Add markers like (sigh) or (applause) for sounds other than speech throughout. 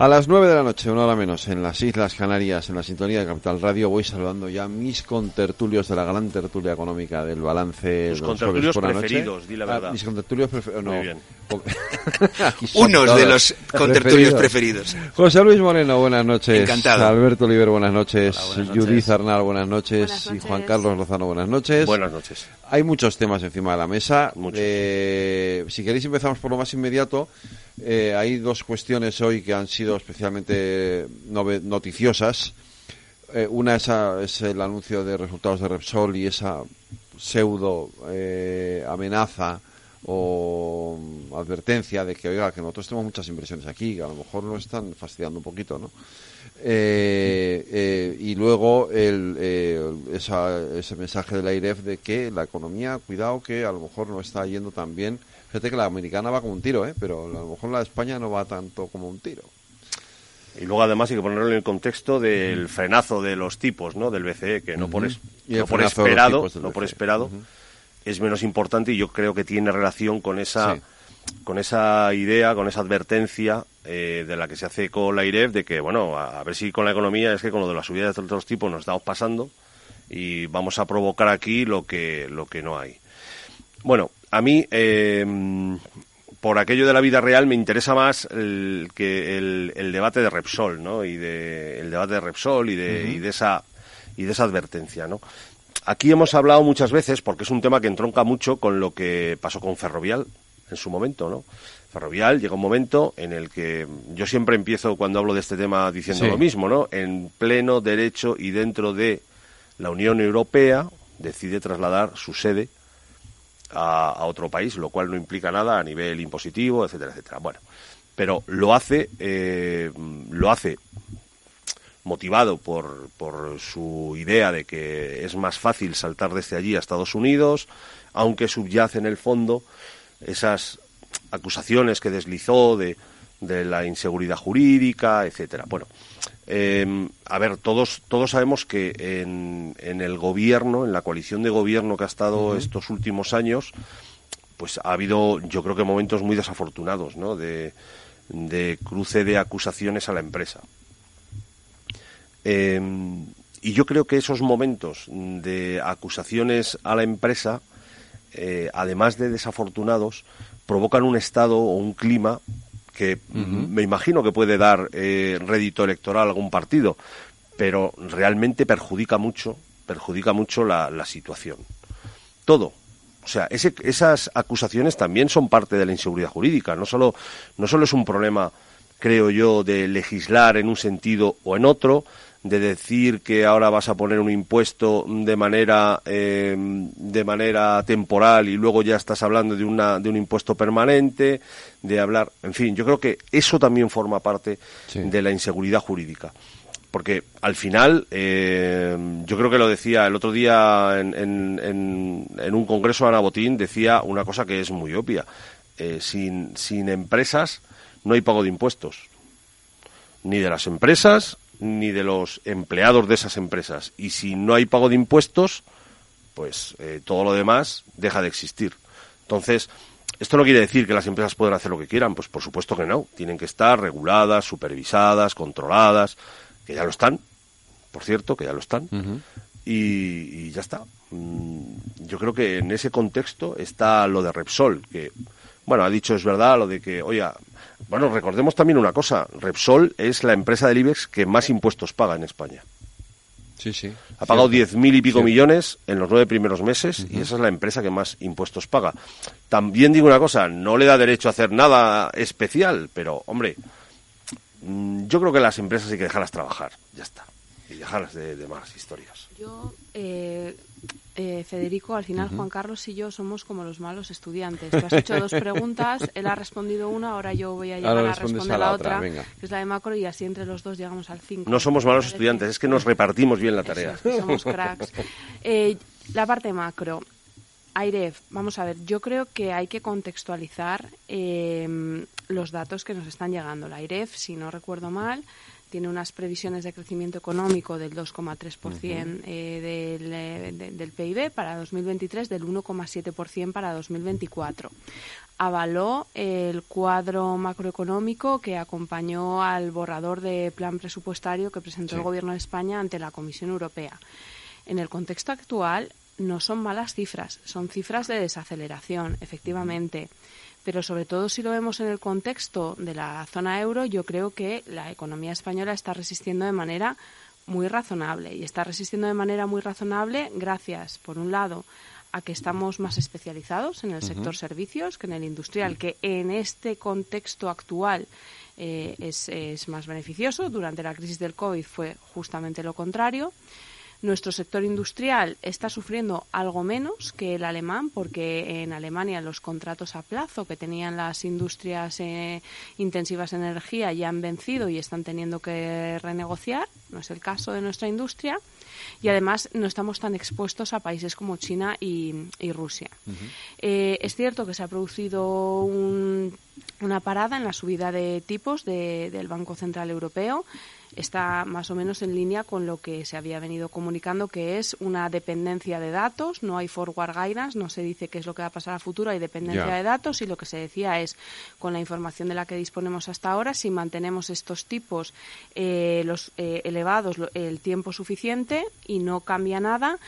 A las 9 de la noche, una hora menos, en las Islas Canarias, en la sintonía de Capital Radio, voy saludando ya mis contertulios de la gran tertulia económica del balance. Tus los contertulios la preferidos, di la Ah, verdad. mis contertulios preferidos. No. Muy bien. (laughs) Unos de los contertulios preferidos. José Luis Moreno, buenas noches. Encantado. Alberto Oliver, buenas noches. Hola, buenas noches. Judith Arnal, buenas noches. Buenas Y. Juan Carlos Lozano, buenas noches. Buenas noches. Hay muchos temas encima de la mesa. Eh, si queréis empezamos por lo más inmediato. Eh, hay dos cuestiones hoy que han sido especialmente noticiosas. Eh, una esa, es el anuncio de resultados de Repsol y esa pseudo eh, amenaza o advertencia de que, oiga, que nosotros tenemos muchas inversiones aquí, que a lo mejor nos están fastidiando un poquito, ¿no? Eh, eh, y luego el, eh, esa- ese mensaje de la IREF de que la economía, cuidado, que a lo mejor no está yendo tan bien. Fíjate que la americana va como un tiro, ¿eh? pero a lo mejor la de España no va tanto como un tiro. Y luego además hay que ponerlo en el contexto del frenazo de los tipos, ¿no? Del BCE, que no por, es- no por los esperado, del no por esperado, es menos importante y yo creo que tiene relación con esa Sí. con esa idea, con esa advertencia eh, de la que se hace con la IREF de que, bueno, a, a ver si con la economía es que con lo de las subidas de otros tipos nos estamos pasando y vamos a provocar aquí lo que, lo que no hay. Bueno, a mí, eh, por aquello de la vida real, me interesa más el, que el, el debate de Repsol, ¿no? Y de, el debate de Repsol y de, y de esa y de esa advertencia, ¿no? Aquí hemos hablado muchas veces, porque es un tema que entronca mucho con lo que pasó con Ferrovial en su momento, ¿no? Ferrovial llega un momento en el que yo siempre empiezo cuando hablo de este tema diciendo Sí. lo mismo, ¿no? En pleno derecho y dentro de la Unión Europea decide trasladar su sede a, a otro país, lo cual no implica nada a nivel impositivo, etcétera, etcétera. Bueno, pero lo hace, eh, lo hace motivado por, por su idea de que es más fácil saltar desde allí a Estados Unidos, aunque subyace en el fondo esas acusaciones que deslizó de, de la inseguridad jurídica, etcétera. Bueno, eh, a ver, todos, todos sabemos que en, en el gobierno, en la coalición de gobierno que ha estado estos últimos años, pues ha habido, yo creo que momentos muy desafortunados, ¿no? De, de cruce de acusaciones a la empresa. Eh, y yo creo que esos momentos de acusaciones a la empresa, eh, además de desafortunados, provocan un estado o un clima que me imagino que puede dar eh, rédito electoral a algún partido, pero realmente perjudica mucho, perjudica mucho la, la situación. Todo. O sea, ese- esas acusaciones también son parte de la inseguridad jurídica. No solo, no solo es un problema, creo yo, de legislar en un sentido o en otro, de decir que ahora vas a poner un impuesto de manera eh, de manera temporal y luego ya estás hablando de una de un impuesto permanente, de hablar, en fin, yo creo que eso también forma parte Sí. de la inseguridad jurídica porque al final, eh, yo creo que lo decía el otro día en, en- en- en un congreso Ana Botín, decía una cosa que es muy obvia. Eh, sin, sin empresas no hay pago de impuestos. Ni de las empresas, ni de los empleados de esas empresas. Y si no hay pago de impuestos, pues eh, todo lo demás deja de existir. Entonces, esto no quiere decir que las empresas puedan hacer lo que quieran, pues por supuesto que no. Tienen que estar reguladas, supervisadas, controladas, que ya lo están, por cierto, que ya lo están. y, y ya está. Mm, Yo creo que en ese contexto está lo de Repsol, que, bueno, ha dicho es verdad lo de que, oiga, bueno, recordemos también una cosa, Repsol es la empresa del IBEX que más impuestos paga en España. Sí, sí. Ha pagado diez mil y pico Cierto. millones en los nueve primeros meses y esa es la empresa que más impuestos paga. También digo una cosa, no le da derecho a hacer nada especial, pero hombre, mm, yo creo que las empresas hay que dejarlas trabajar, ya está, y dejarlas de, de más historias. Yo, eh, eh, Federico, al final Juan Carlos y yo somos como los malos estudiantes. Tú has hecho dos preguntas, él ha respondido una, ahora yo voy a llegar Ahora a responder a la otra, que es la de macro, y así entre los dos llegamos al 5. No somos malos estudiantes, es que nos repartimos bien la tarea. somos cracks. (laughs) Eh, la parte macro. AIREF, vamos a ver, yo creo que hay que contextualizar em, los datos que nos están llegando. La AIREF, si no recuerdo mal, tiene unas previsiones de crecimiento económico del 2,3% eh, del, eh, del PIB para 2023, del 1,7% para 2024 avaló el cuadro macroeconómico que acompañó al borrador de plan presupuestario que presentó el Gobierno de España ante la Comisión Europea. En el contexto actual no son malas cifras, son cifras de desaceleración, efectivamente. Pero sobre todo si lo vemos en el contexto de la zona euro, yo creo que la economía española está resistiendo de manera muy razonable y está resistiendo de manera muy razonable gracias, por un lado, a que estamos más especializados en el sector servicios que en el industrial, que en este contexto actual eh, es, es, más beneficioso. Durante la crisis del COVID fue justamente lo contrario. Nuestro sector industrial está sufriendo algo menos que el alemán, porque en Alemania los contratos a plazo que tenían las industrias eh, intensivas en energía ya han vencido y están teniendo que renegociar. No es el caso de nuestra industria y además no estamos tan expuestos a países como China y, Rusia. Eh, es cierto que se ha producido una parada en la subida de tipos del Banco Central Europeo está más o menos en línea con lo que se había venido comunicando, que es una dependencia de datos, no hay forward guidance, no se dice qué es lo que va a pasar a futuro, hay dependencia de datos y lo que se decía es, con la información de la que disponemos hasta ahora, si mantenemos estos tipos eh, los eh, elevados el tiempo suficiente y no cambia nada,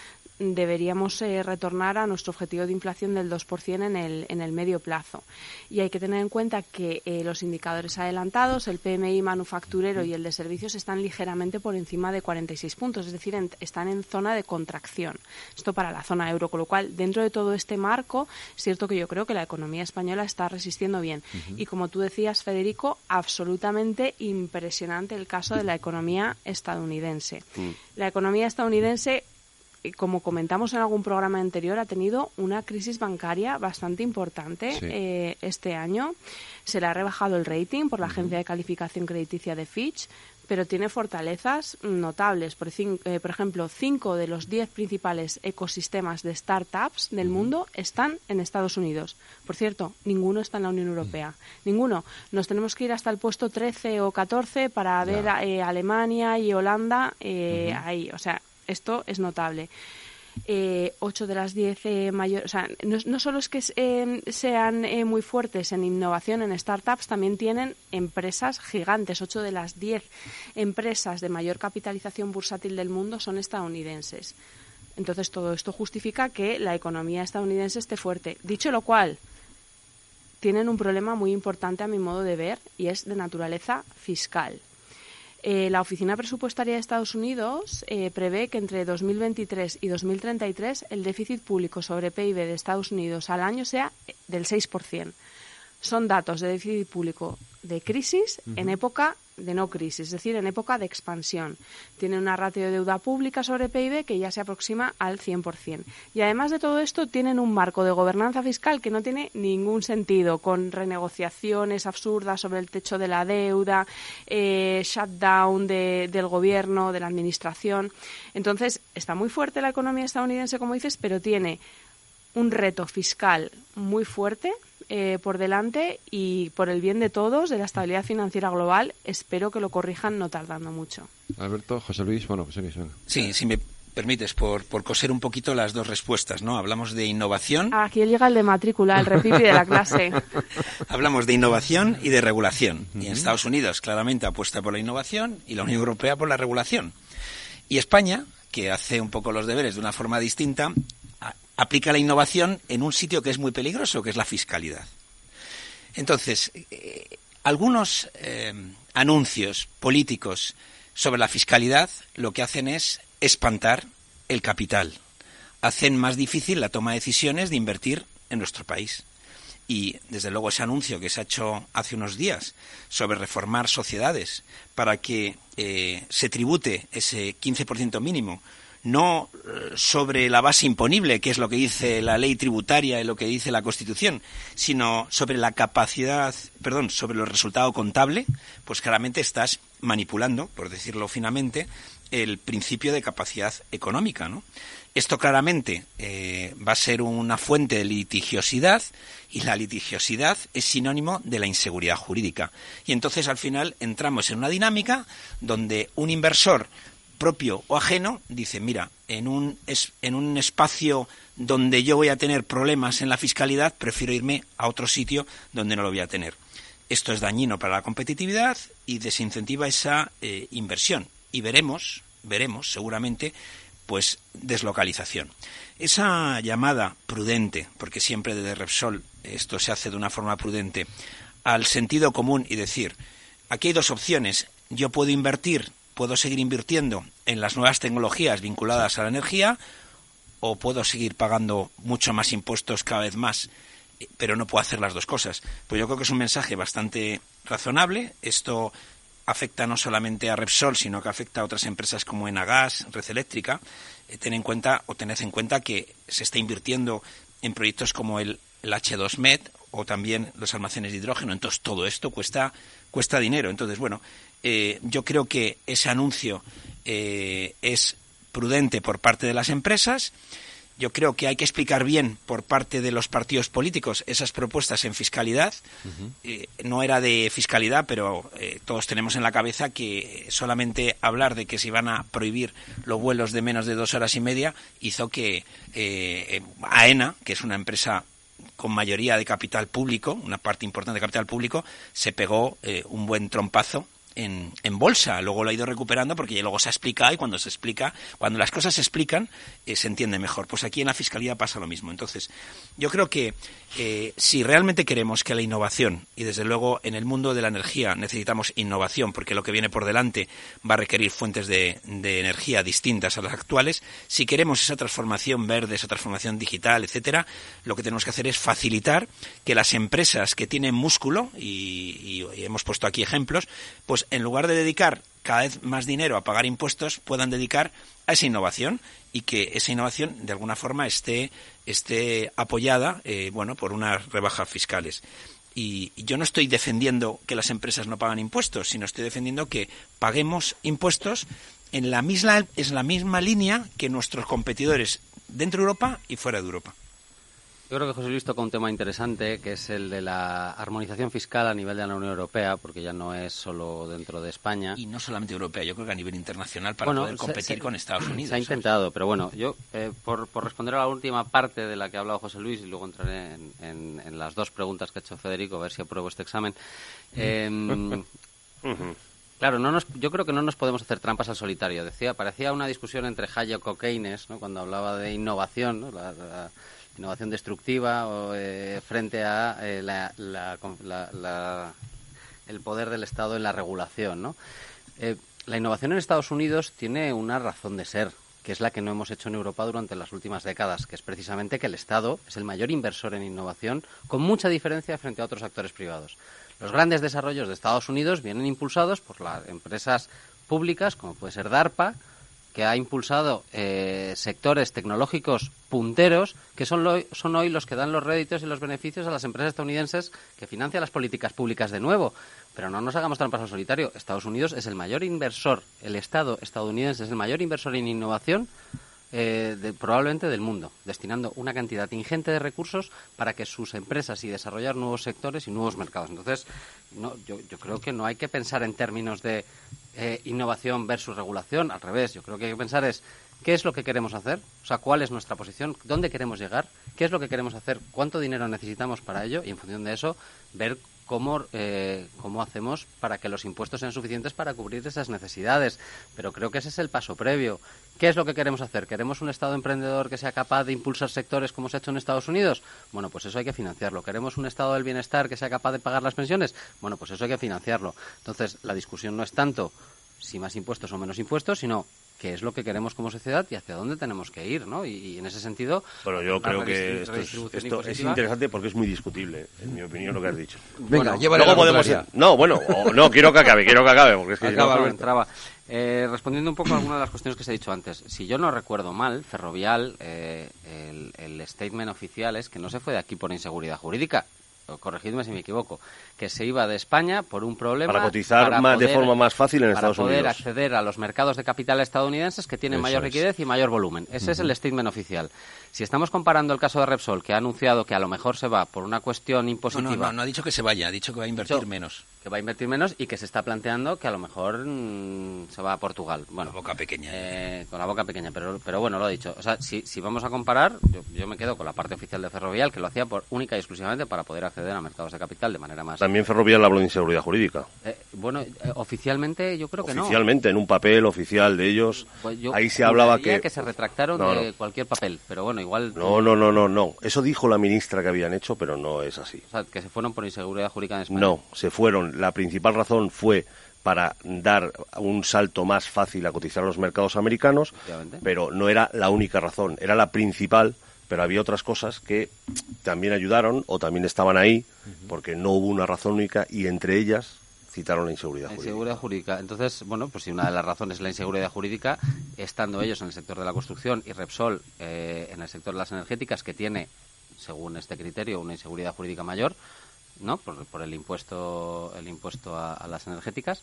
deberíamos eh, retornar a nuestro objetivo de inflación del 2% en el, en el medio plazo. Y hay que tener en cuenta que eh, los indicadores adelantados, el PMI manufacturero y el de servicios, están ligeramente por encima de 46 puntos, es decir, están en zona de contracción. Esto para la zona euro, con lo cual, dentro de todo este marco, es cierto que yo creo que la economía española está resistiendo bien. Y como tú decías, Federico, absolutamente impresionante el caso de la economía estadounidense. Mm. La economía estadounidense como comentamos en algún programa anterior, ha tenido una crisis bancaria bastante importante eh, este año. Se le ha rebajado el rating por la agencia de calificación crediticia de Fitch, pero tiene fortalezas notables. Por, eh, por ejemplo, cinco de los diez principales ecosistemas de startups del mundo están en Estados Unidos. Por cierto, ninguno está en la Unión Europea. Ninguno. Nos tenemos que ir hasta el puesto 13 o 14 para ver eh, Alemania y Holanda ahí. O sea, esto es notable. Eh, de las diez eh, mayores, o sea, no, solo es que eh, sean muy fuertes en innovación, en startups, también tienen empresas gigantes. Ocho de las diez empresas de mayor capitalización bursátil del mundo son estadounidenses. Entonces, todo esto justifica que la economía estadounidense esté fuerte. Dicho lo cual, tienen un problema muy importante a mi modo de ver y es de naturaleza fiscal. Eh, la Oficina Presupuestaria de Estados Unidos eh, prevé que entre 2023 y 2033 el déficit público sobre PIB de Estados Unidos al año sea del 6%. Son datos de déficit público de crisis en época de no crisis, es decir, en época de expansión. Tiene una ratio de deuda pública sobre PIB que ya se aproxima al 100%. Y además de todo esto, tienen un marco de gobernanza fiscal que no tiene ningún sentido, con renegociaciones absurdas sobre el techo de la deuda, eh, shutdown del gobierno, de la administración. Entonces, está muy fuerte la economía estadounidense, como dices, pero tiene un reto fiscal muy fuerte eh, por delante y por el bien de todos, de la estabilidad financiera global, espero que lo corrijan no tardando mucho. Alberto, José Luis, bueno, José Luis. Sí, si me permites, por, por coser un poquito las dos respuestas, ¿no? Hablamos de innovación. Aquí llega el de matrícula, el repipi de la clase. (laughs) Hablamos de innovación y de regulación. Y en Estados Unidos claramente apuesta por la innovación y la Unión Europea por la regulación. Y España, que hace un poco los deberes de una forma distinta, aplica la innovación en un sitio que es muy peligroso, que es la fiscalidad. Entonces, eh, algunos eh, anuncios políticos sobre la fiscalidad lo que hacen es espantar el capital, hacen más difícil la toma de decisiones de invertir en nuestro país. Y desde luego ese anuncio que se ha hecho hace unos días sobre reformar sociedades para que eh, se tribute ese 15% mínimo no eh, sobre la base imponible, que es lo que dice la ley tributaria y lo que dice la Constitución, sino sobre la capacidad, perdón, sobre el resultado contable, pues claramente estás manipulando, por decirlo finamente, el principio de capacidad económica, ¿no? Esto claramente eh, va a ser una fuente de litigiosidad y la litigiosidad es sinónimo de la inseguridad jurídica. Y entonces al final entramos en una dinámica donde un inversor propio o ajeno dice, mira, en un, en un espacio donde yo voy a tener problemas en la fiscalidad, prefiero irme a otro sitio donde no lo voy a tener. Esto es dañino para la competitividad y desincentiva esa eh, inversión. Y veremos, veremos seguramente pues deslocalización. Esa llamada prudente, porque siempre desde Repsol esto se hace de una forma prudente, al sentido común y decir, aquí hay dos opciones, yo puedo invertir, puedo seguir invirtiendo en las nuevas tecnologías vinculadas a la energía, o puedo seguir pagando mucho más impuestos cada vez más, pero no puedo hacer las dos cosas. Pues yo creo que es un mensaje bastante razonable. Esto afecta no solamente a Repsol, sino que afecta a otras empresas como Enagas, Red Eléctrica. Eh, ten en cuenta o tened en cuenta que se está invirtiendo en proyectos como el, H2Med o también los almacenes de hidrógeno. Entonces todo esto cuesta cuesta dinero. Entonces bueno, eh, yo creo que ese anuncio eh, es prudente por parte de las empresas yo creo que hay que explicar bien por parte de los partidos políticos esas propuestas en fiscalidad. Eh, no era de fiscalidad, pero eh, todos tenemos en la cabeza que solamente hablar de que se iban a prohibir los vuelos de menos de dos horas y media hizo que eh, AENA, que es una empresa con mayoría de capital público, una parte importante de capital público, se pegó un buen trompazo en, bolsa. Luego lo ha ido recuperando porque ya luego se ha explicado y cuando se explica, cuando las cosas se explican, eh, se entiende mejor. Pues aquí en la Fiscalía pasa lo mismo. Entonces, yo creo que eh, si realmente queremos que la innovación, y desde luego en el mundo de la energía necesitamos innovación, porque lo que viene por delante va a requerir fuentes de, energía distintas a las actuales, si queremos esa transformación verde, esa transformación digital, etcétera, lo que tenemos que hacer es facilitar que las empresas que tienen músculo, y hemos puesto aquí ejemplos, pues en lugar de dedicar cada vez más dinero a pagar impuestos, puedan dedicar a esa innovación y que esa innovación de alguna forma esté, esté apoyada eh, bueno, por unas rebajas fiscales. Y yo no estoy defendiendo que las empresas no pagan impuestos, sino estoy defendiendo que paguemos impuestos en la misma, es la misma línea que nuestros competidores dentro de Europa y fuera de Europa. Yo creo que José Luis toca un tema interesante, que es el de la armonización fiscal a nivel de la Unión Europea, porque ya no es solo dentro de España. Y no solamente europea, yo creo que a nivel internacional para poder competir con Estados Unidos. Se ha intentado, pero bueno, yo, eh, por, responder a la última parte de la que ha hablado José Luis, y luego entraré en, las dos preguntas que ha hecho Federico, a ver si apruebo este examen. Em, (laughs) claro, no nos, yo creo que no nos podemos hacer trampas al solitario. Decía, parecía una discusión entre Hayek y Keynes, ¿no? cuando hablaba de innovación, ¿no? la innovación destructiva eh, frente a eh, el poder del Estado en la regulación. ¿no? Eh, la innovación en Estados Unidos tiene una razón de ser, que es la que no hemos hecho en Europa durante las últimas décadas, que es precisamente que el Estado es el mayor inversor en innovación, con mucha diferencia frente a otros actores privados. Los grandes desarrollos de Estados Unidos vienen impulsados por las empresas públicas, como puede ser DARPA, que ha impulsado eh, sectores tecnológicos punteros que son, son hoy los que dan los réditos y los beneficios a las empresas estadounidenses que financian las políticas públicas de nuevo. Pero no nos hagamos trampas al solitario. Estados Unidos es el mayor inversor, el Estado estadounidense es el mayor inversor en innovación eh, probablemente del mundo, destinando una cantidad ingente de recursos para que sus empresas y desarrollar nuevos sectores y nuevos mercados. Entonces, no, yo, yo creo que no hay que pensar en términos de eh, innovación versus regulación, al revés. Yo creo que hay que pensar es qué es lo que queremos hacer, o sea, cuál es nuestra posición, dónde queremos llegar, qué es lo que queremos hacer, cuánto dinero necesitamos para ello y en función de eso ver cómo, eh, cómo hacemos para que los impuestos sean suficientes para cubrir esas necesidades. Pero creo que ese es el paso previo. ¿Qué es lo que queremos hacer? ¿Queremos un Estado emprendedor que sea capaz de impulsar sectores como se ha hecho en Estados Unidos? Bueno, pues eso hay que financiarlo. ¿Queremos un Estado del bienestar que sea capaz de pagar las pensiones? Bueno, pues eso hay que financiarlo. Entonces, la discusión no es tanto si más impuestos o menos impuestos, sino qué es lo que queremos como sociedad y hacia dónde tenemos que ir, ¿no? Y, en ese sentido... Bueno, yo creo que esto, es, interesante porque es muy discutible, en mi opinión, lo que has dicho. Venga, luego podemos... No, bueno, no, quiero que acabe, quiero que acabe, porque es que... Acaba, entraba. Eh, respondiendo un poco a algunas de las cuestiones que se ha dicho antes, si yo no recuerdo mal, Ferrovial, eh, el, el statement oficial es que no se fue de aquí por inseguridad jurídica, corregidme si me equivoco, que se iba de España por un problema para cotizar más, de forma más fácil en Estados Unidos. Para poder acceder a los mercados de capital estadounidenses que tienen mayor liquidez y mayor volumen. Ese es el statement oficial. Si estamos comparando el caso de Repsol, que ha anunciado que a lo mejor se va por una cuestión impositiva. No, no, no, ha dicho que se vaya, ha dicho que va a invertir menos. Que va a invertir menos y que se está planteando que a lo mejor mm, se va a Portugal. Bueno, con la boca pequeña. Eh, con la boca pequeña, pero, pero bueno, lo ha dicho. O sea, si, si vamos a comparar, yo, me quedo con la parte oficial de Ferrovial, que lo hacía por única y exclusivamente para poder acceder a mercados de capital de manera más. También Ferrovial habló de inseguridad jurídica. Eh, bueno, eh, oficialmente yo creo que no. Oficialmente, en un papel oficial de ellos. Pues ahí se hablaba que. que se retractaron de cualquier papel, pero bueno, igual. No, no, no, no, no. Eso dijo la ministra que habían hecho, pero no es así. O sea, que se fueron por inseguridad jurídica en España. No, se fueron. La principal razón fue para dar un salto más fácil a cotizar a los mercados americanos, pero no era la única razón, era la principal, pero había otras cosas que también ayudaron o también estaban ahí, porque no hubo una razón única y entre ellas citaron la inseguridad jurídica. Inseguridad jurídica. Entonces, bueno, pues si una de las razones es la inseguridad jurídica, estando ellos en el sector de la construcción y Repsol eh, en el sector de las energéticas, que tiene, según este criterio, una inseguridad jurídica mayor, ¿no? Por, por, el impuesto el impuesto a, las energéticas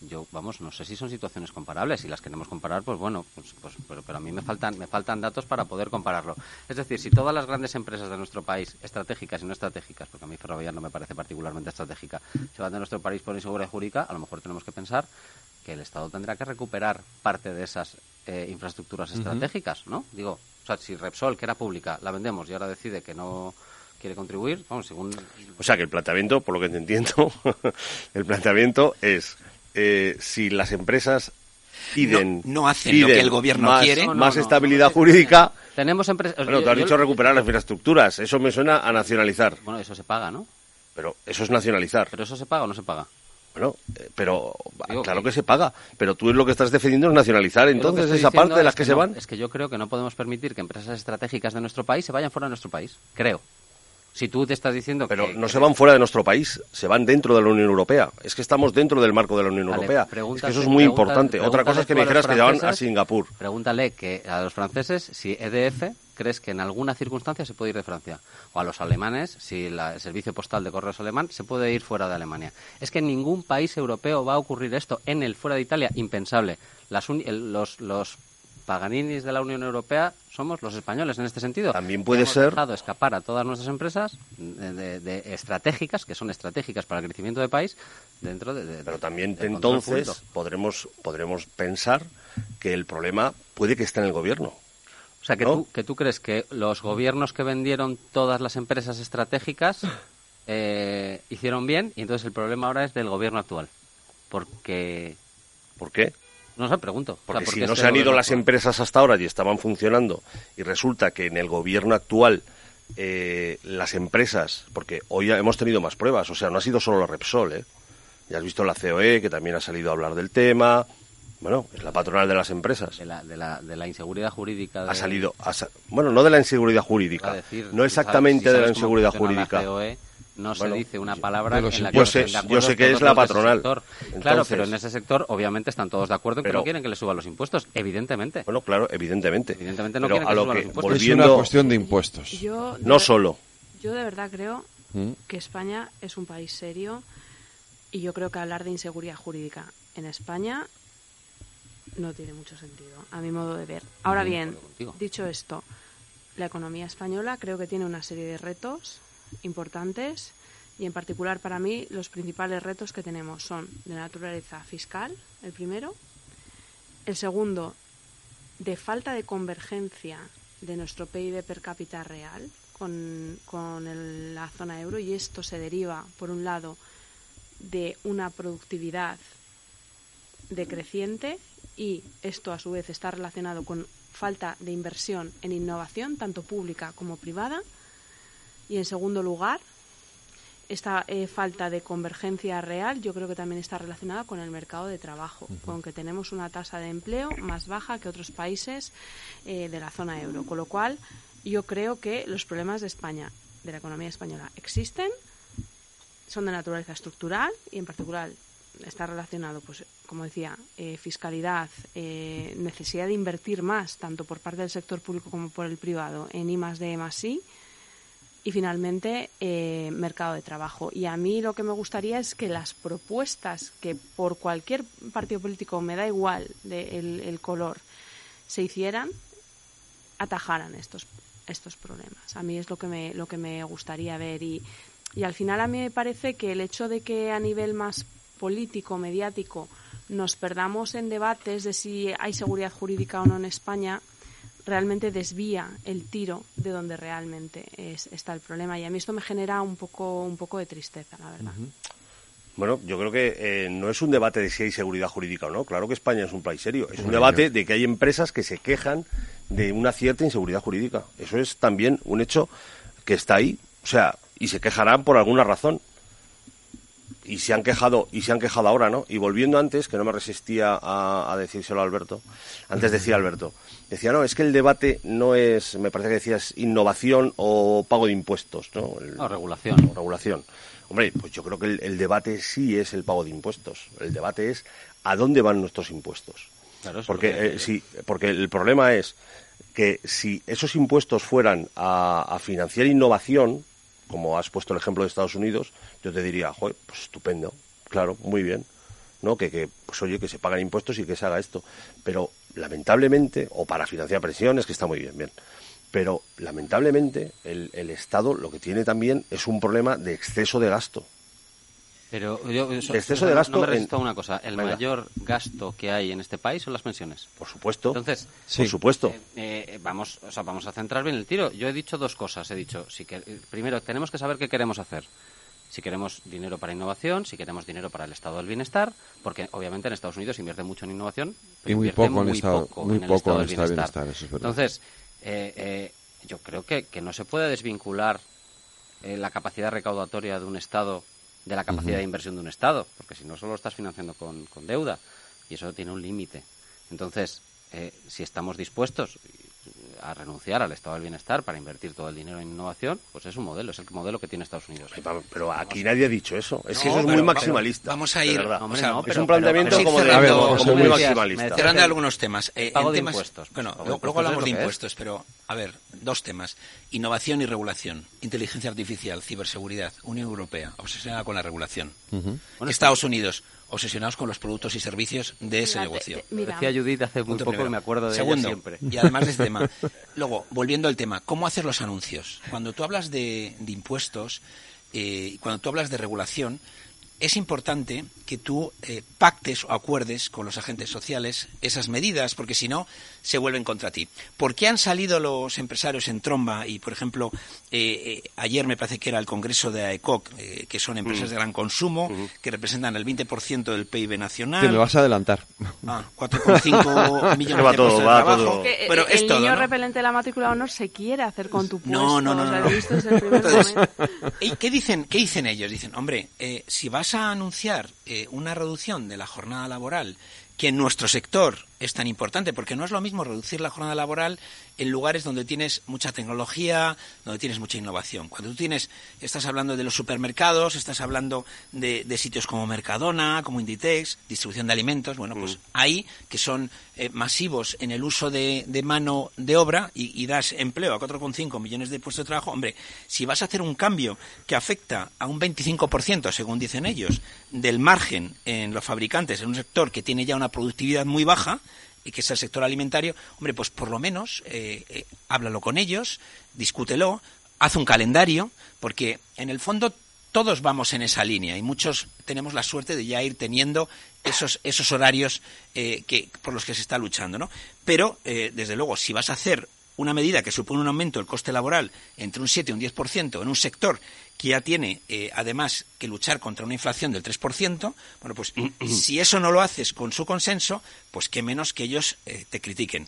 yo vamos no sé si son situaciones comparables. Si las queremos comparar pues bueno pues, pues pero, a mí me faltan me faltan datos para poder compararlo. Es decir si todas las grandes empresas de nuestro país estratégicas y no estratégicas porque a mí Ferrovial no me parece particularmente estratégica se van de nuestro país por inseguridad jurídica a lo mejor tenemos que pensar que el Estado tendrá que recuperar parte de esas eh, infraestructuras estratégicas no digo o sea si Repsol que era pública la vendemos y ahora decide que no quiere contribuir, vamos, según... O sea, que el planteamiento, por lo que te entiendo, el planteamiento es eh, si las empresas piden... No, hacen lo que el gobierno más, quiere. más estabilidad jurídica... Tenemos empresas... Bueno, te has dicho recuperar las infraestructuras. Eso me suena a nacionalizar. Bueno, eso se paga, ¿no? Pero eso es nacionalizar. ¿Pero eso se paga o no se paga? Bueno, eh, pero claro que... se paga, pero tú lo que estás defendiendo es nacionalizar entonces esa parte de las que, se van. Es que yo creo que no podemos permitir que empresas estratégicas de nuestro país se vayan fuera de nuestro país, creo. Si tú te estás diciendo Pero no se van fuera de nuestro país, se van dentro de la Unión Europea. Es que estamos dentro del marco de la Unión Europea. Es que eso es muy importante. Otra cosa es que me dijeras que van a Singapur. Pregúntale que a los franceses si EDF crees que en alguna circunstancia se puede ir de Francia. O a los alemanes, si el servicio postal de correos alemán se puede ir fuera de Alemania. Es que en ningún país europeo va a ocurrir esto. En el fuera de Italia, impensable. Las los, los Paganinis de la Unión Europea somos los españoles en este sentido. También puede hemos ser. dejado escapar a todas nuestras empresas de, estratégicas, que son estratégicas para el crecimiento del país, dentro de. Pero también entonces podremos, podremos pensar que el problema puede que esté en el gobierno. O sea, que, tú, que tú crees que los gobiernos que vendieron todas las empresas estratégicas eh, hicieron bien y entonces el problema ahora es del gobierno actual. Porque. ¿Por qué? No sé, pregunto. Porque si no se han ido las empresas hasta ahora y estaban funcionando y resulta que en el gobierno actual eh, las empresas, porque hoy hemos tenido más pruebas, o sea, no ha sido solo la Repsol, ¿eh? Ya has visto la COE, que también ha salido a hablar del tema. Bueno, es la patronal de las empresas. De la, de la, de la inseguridad jurídica. Ha salido. bueno, no de la inseguridad jurídica. no exactamente de la inseguridad jurídica. No se dice una palabra en la que yo sé, yo sé que es la patronal. claro, pero en ese sector obviamente están todos de acuerdo en que no quieren que le suban los impuestos, evidentemente. Bueno, claro, evidentemente. Evidentemente no quieren que, le suban los impuestos. Es una cuestión de impuestos. no solo. Yo de verdad creo ¿Mm? que España es un país serio y yo creo que hablar de inseguridad jurídica en España no tiene mucho sentido, a mi modo de ver. Ahora bien, dicho esto, la economía española creo que tiene una serie de retos importantes y en particular para mí los principales retos que tenemos son de naturaleza fiscal, el primero, el segundo, de falta de convergencia de nuestro PIB per cápita real con, con la zona euro y esto se deriva, por un lado, de una productividad decreciente y esto a su vez está relacionado con falta de inversión en innovación, tanto pública como privada, y en segundo lugar, esta eh, falta de convergencia real yo creo que también está relacionada con el mercado de trabajo, con que tenemos una tasa de empleo más baja que otros países eh, de la zona euro. Con lo cual, yo creo que los problemas de España, de la economía española, existen, son de naturaleza estructural y en particular está relacionado, pues, como decía, eh, fiscalidad, necesidad de invertir más, tanto por parte del sector público como por el privado, en I más D más I, y finalmente eh, mercado de trabajo. Y a mí lo que me gustaría es que las propuestas que por cualquier partido político, me da igual de el, color, se hicieran, atajaran estos, estos problemas. A mí es lo que me, lo que me gustaría ver. Y, y al final a mí me parece que el hecho de que a nivel más político, mediático, nos perdamos en debates de si hay seguridad jurídica o no en España, realmente desvía el tiro de donde realmente está el problema. Y a mí esto me genera un poco, un poco de tristeza, la verdad. Bueno, yo creo que eh, no es un debate de si hay seguridad jurídica o no. Claro que España es un país serio. Es un debate de que hay empresas que se quejan de una cierta inseguridad jurídica. Eso es también un hecho que está ahí. O sea, y se quejarán por alguna razón y se han quejado y se han quejado ahora, ¿no? Y volviendo antes, que no me resistía a, decírselo a Alberto, antes decía Alberto, decía, no, es que el debate no es, me parece que decías, innovación o pago de impuestos, ¿no? no, regulación. regulación. Hombre, pues yo creo que el, debate sí es el pago de impuestos. El debate es a dónde van nuestros impuestos. Claro, porque, eh, sí, porque el problema es que si esos impuestos fueran a financiar innovación, como has puesto el ejemplo de Estados Unidos, yo te diría, joder, pues estupendo, claro, muy bien, ¿no? Que, que, pues oye, que se pagan impuestos y que se haga esto. Pero lamentablemente, o para financiar pensiones, que está muy bien, bien. Pero lamentablemente el, el Estado lo que tiene también es un problema de exceso de gasto. Pero yo, exceso de gasto. No me resisto a una cosa. El mayor gasto que hay en este país son las pensiones. Por supuesto. Entonces, por supuesto. Eh, eh, vamos, o sea, vamos a centrar bien el tiro. Yo he dicho dos cosas. He dicho, si que, primero, tenemos que saber qué queremos hacer. Si queremos dinero para innovación, si queremos dinero para el estado del bienestar, porque obviamente en Estados Unidos invierte mucho en innovación, pero y muy poco, en, el estado, muy poco del bienestar. Entonces, eh, yo creo que, que no se puede desvincular la capacidad recaudatoria de un estado de la capacidad de inversión de un Estado, porque si no solo estás financiando con, con deuda y eso tiene un límite. Entonces, eh, si estamos dispuestos a renunciar al estado del bienestar para invertir todo el dinero en innovación, pues es un modelo, es el modelo que tiene Estados Unidos. Pero aquí nadie ha dicho eso, es que eso es muy maximalista. Vamos a ir, es un planteamiento como, de, muy maximalista. Cerrando algunos temas. Eh, pago de impuestos. Bueno, luego, hablamos de impuestos, pero a ver, dos temas. Innovación y regulación, inteligencia artificial, ciberseguridad, Unión Europea, obsesionada con la regulación. Estados Unidos, obsesionados con los productos y servicios de ese negocio. Decía Judith hace muy poco me acuerdo de Segundo, siempre. Y además de este (laughs) tema. Luego, volviendo al tema, ¿cómo hacer los anuncios? Cuando tú hablas de, impuestos, eh, cuando tú hablas de regulación, es importante que tú eh, pactes o acuerdes con los agentes sociales esas medidas, porque si no, se vuelven contra ti. ¿Por qué han salido los empresarios en tromba? Y, por ejemplo, eh, eh, ayer me parece que era el Congreso de AECOC, que son empresas mm. de gran consumo, mm. que representan el 20% del PIB nacional. Te me vas a adelantar. Ah, 4,5 (laughs) millones de puestos de trabajo. Pero el niño repelente de la matrícula de honor se quiere hacer con tu puesto. No, no, no. no, ¿qué, dicen, ¿Qué dicen ellos? Dicen, hombre, si vas a anunciar una reducción de la jornada laboral que en nuestro sector es tan importante, porque no es lo mismo reducir la jornada laboral en lugares donde tienes mucha tecnología, donde tienes mucha innovación. Cuando tú tienes, estás hablando de los supermercados, estás hablando de, sitios como Mercadona, como Inditex, distribución de alimentos, bueno, pues mm. ahí que son eh, masivos en el uso de, mano de obra y, das empleo a 4,5 millones de puestos de trabajo, hombre, si vas a hacer un cambio que afecta a un 25%, según dicen ellos, del margen en los fabricantes en un sector que tiene ya una productividad muy baja, y que es el sector alimentario, hombre, pues por lo menos eh, eh, háblalo con ellos, discútelo, haz un calendario, porque en el fondo todos vamos en esa línea y muchos tenemos la suerte de ya ir teniendo esos, esos horarios eh, que, por los que se está luchando, ¿no? Pero, desde luego, si vas a hacer una medida que supone un aumento del coste laboral entre un 7 y un 10% en un sector que ya tiene eh, además que luchar contra una inflación del 3%, bueno, pues si eso no lo haces con su consenso, pues qué menos que ellos eh, te critiquen.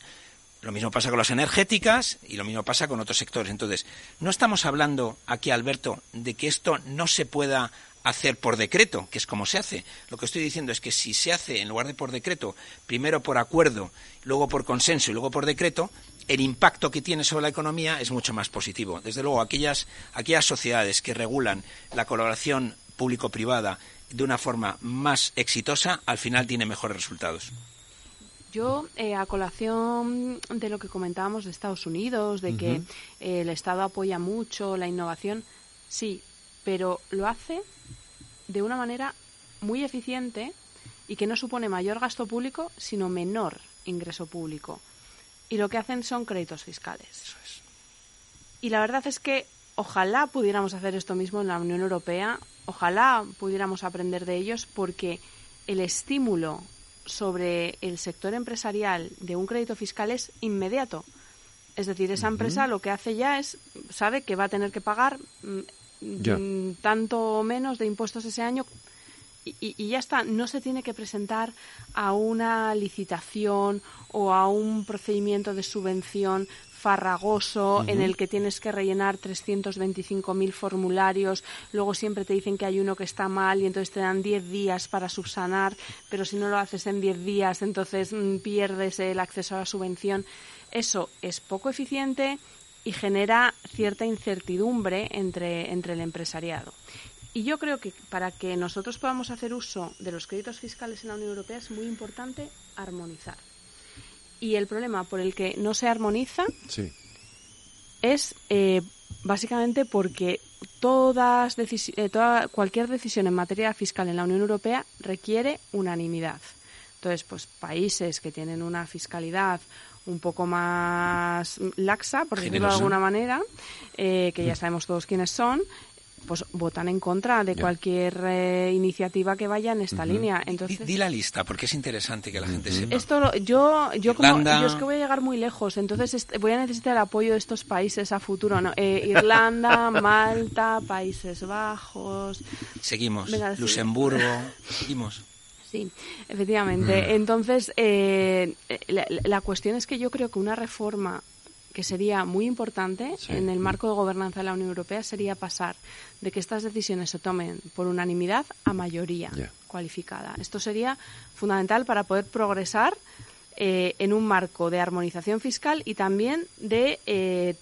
Lo mismo pasa con las energéticas y lo mismo pasa con otros sectores. Entonces, no estamos hablando aquí, Alberto, de que esto no se pueda hacer por decreto, que es como se hace. Lo que estoy diciendo es que si se hace en lugar de por decreto, primero por acuerdo, luego por consenso y luego por decreto, el impacto que tiene sobre la economía es mucho más positivo. Desde luego, aquellas, aquellas sociedades que regulan la colaboración público-privada de una forma más exitosa, al final tiene mejores resultados. Yo, eh, a colación de lo que comentábamos de Estados Unidos, de que eh, el Estado apoya mucho la innovación, sí, pero lo hace de una manera muy eficiente y que no supone mayor gasto público, sino menor ingreso público. Y lo que hacen son créditos fiscales. Y la verdad es que ojalá pudiéramos hacer esto mismo en la Unión Europea, ojalá pudiéramos aprender de ellos porque el estímulo sobre el sector empresarial de un crédito fiscal es inmediato. Es decir, esa empresa lo que hace ya es, sabe que va a tener que pagar mm, mm, tanto o menos de impuestos ese año y, y, ya está, no se tiene que presentar a una licitación o a un procedimiento de subvención farragoso en el que tienes que rellenar 325.000 formularios, luego siempre te dicen que hay uno que está mal y entonces te dan 10 días para subsanar, pero si no lo haces en 10 días entonces mm, pierdes el acceso a la subvención. Eso es poco eficiente y genera cierta incertidumbre entre, entre el empresariado. Y yo creo que para que nosotros podamos hacer uso de los créditos fiscales en la Unión Europea es muy importante armonizar. Y el problema por el que no se armoniza es eh, básicamente porque todas eh, toda, cualquier decisión en materia fiscal en la Unión Europea requiere unanimidad. Entonces, pues países que tienen una fiscalidad un poco más laxa, por decirlo de alguna manera, eh, que ya sabemos todos quiénes son, pues votan en contra de cualquier eh, iniciativa que vaya en esta línea. Entonces, di, la lista, porque es interesante que la gente sepa. Esto yo yo como yo es que voy a llegar muy lejos, entonces voy a necesitar el apoyo de estos países a futuro, ¿no? Eh, Irlanda, (laughs) Malta, Países Bajos. Seguimos. Luxemburgo, seguimos. Sí, efectivamente. Entonces, eh, la, la cuestión es que yo creo que una reforma que sería muy importante en el marco de gobernanza de la Unión Europea sería pasar de que estas decisiones se tomen por unanimidad a mayoría cualificada. Esto sería fundamental para poder progresar eh, en un marco de armonización fiscal y también de eh,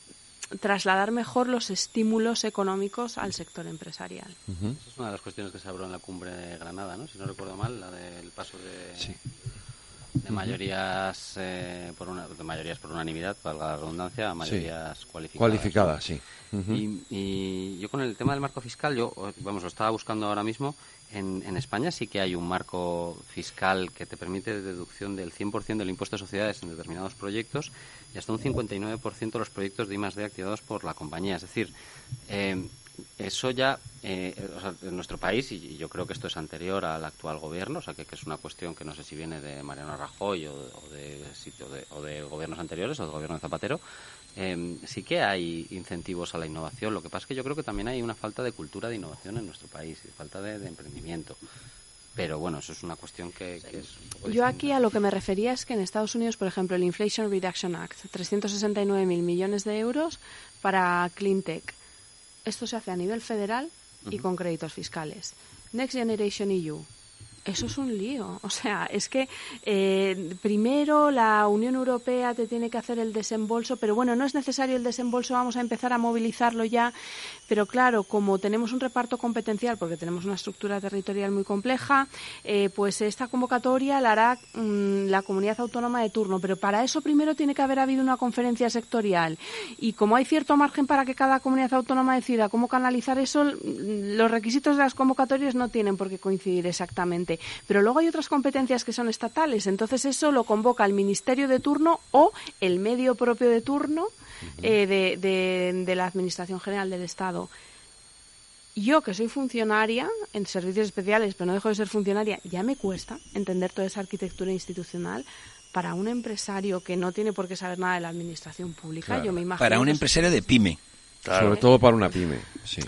trasladar mejor los estímulos económicos al sector empresarial. es una de las cuestiones que se habló en la cumbre de Granada, ¿no? si no recuerdo mal, la del paso de de mayorías eh, por una de mayorías por unanimidad valga la redundancia a mayorías cualificadas cualificadas sí. Y, yo con el tema del marco fiscal yo vamos lo estaba buscando ahora mismo en, en España sí que hay un marco fiscal que te permite deducción del 100% del impuesto de sociedades en determinados proyectos y hasta un 59% de los proyectos de I+D activados por la compañía. Es decir eh, eso ya eh, en nuestro país, y yo creo que esto es anterior al actual gobierno, o sea, que, es una cuestión que no sé si viene de Mariano Rajoy o, de, sitio o de gobiernos anteriores o del gobierno de Zapatero, em, sí que hay incentivos a la innovación. Lo que pasa es que yo creo que también hay una falta de cultura de innovación en nuestro país, y falta de, emprendimiento. Pero bueno, eso es una cuestión que, es. Yo aquí a lo que me refería es que en Estados Unidos, por ejemplo, el Inflation Reduction Act, 369.000 millones de euros para Clean Tech esto se hace a nivel federal y con créditos fiscales. Next Generation EU, eso es un lío. O sea, es que eh, primero la Unión Europea te tiene que hacer el desembolso, pero bueno, no es necesario el desembolso, vamos a empezar a movilizarlo ya. Pero claro, como tenemos un reparto competencial, porque tenemos una estructura territorial muy compleja, eh, pues esta convocatoria la hará mm, la comunidad autónoma de turno. Pero para eso primero tiene que haber habido una conferencia sectorial. Y como hay cierto margen para que cada comunidad autónoma decida cómo canalizar eso, los requisitos de las convocatorias no tienen por qué coincidir exactamente. Pero luego hay otras competencias que son estatales, entonces eso lo convoca el ministerio de turno o el medio propio de turno eh, de, la Administración General del Estado. Yo, que soy funcionaria en servicios especiales, pero no dejo de ser funcionaria, ya me cuesta entender toda esa arquitectura institucional para un empresario que no tiene por qué saber nada de la administración pública. Yo me imagino para un empresario de pyme. Sobre todo para una pyme, sí.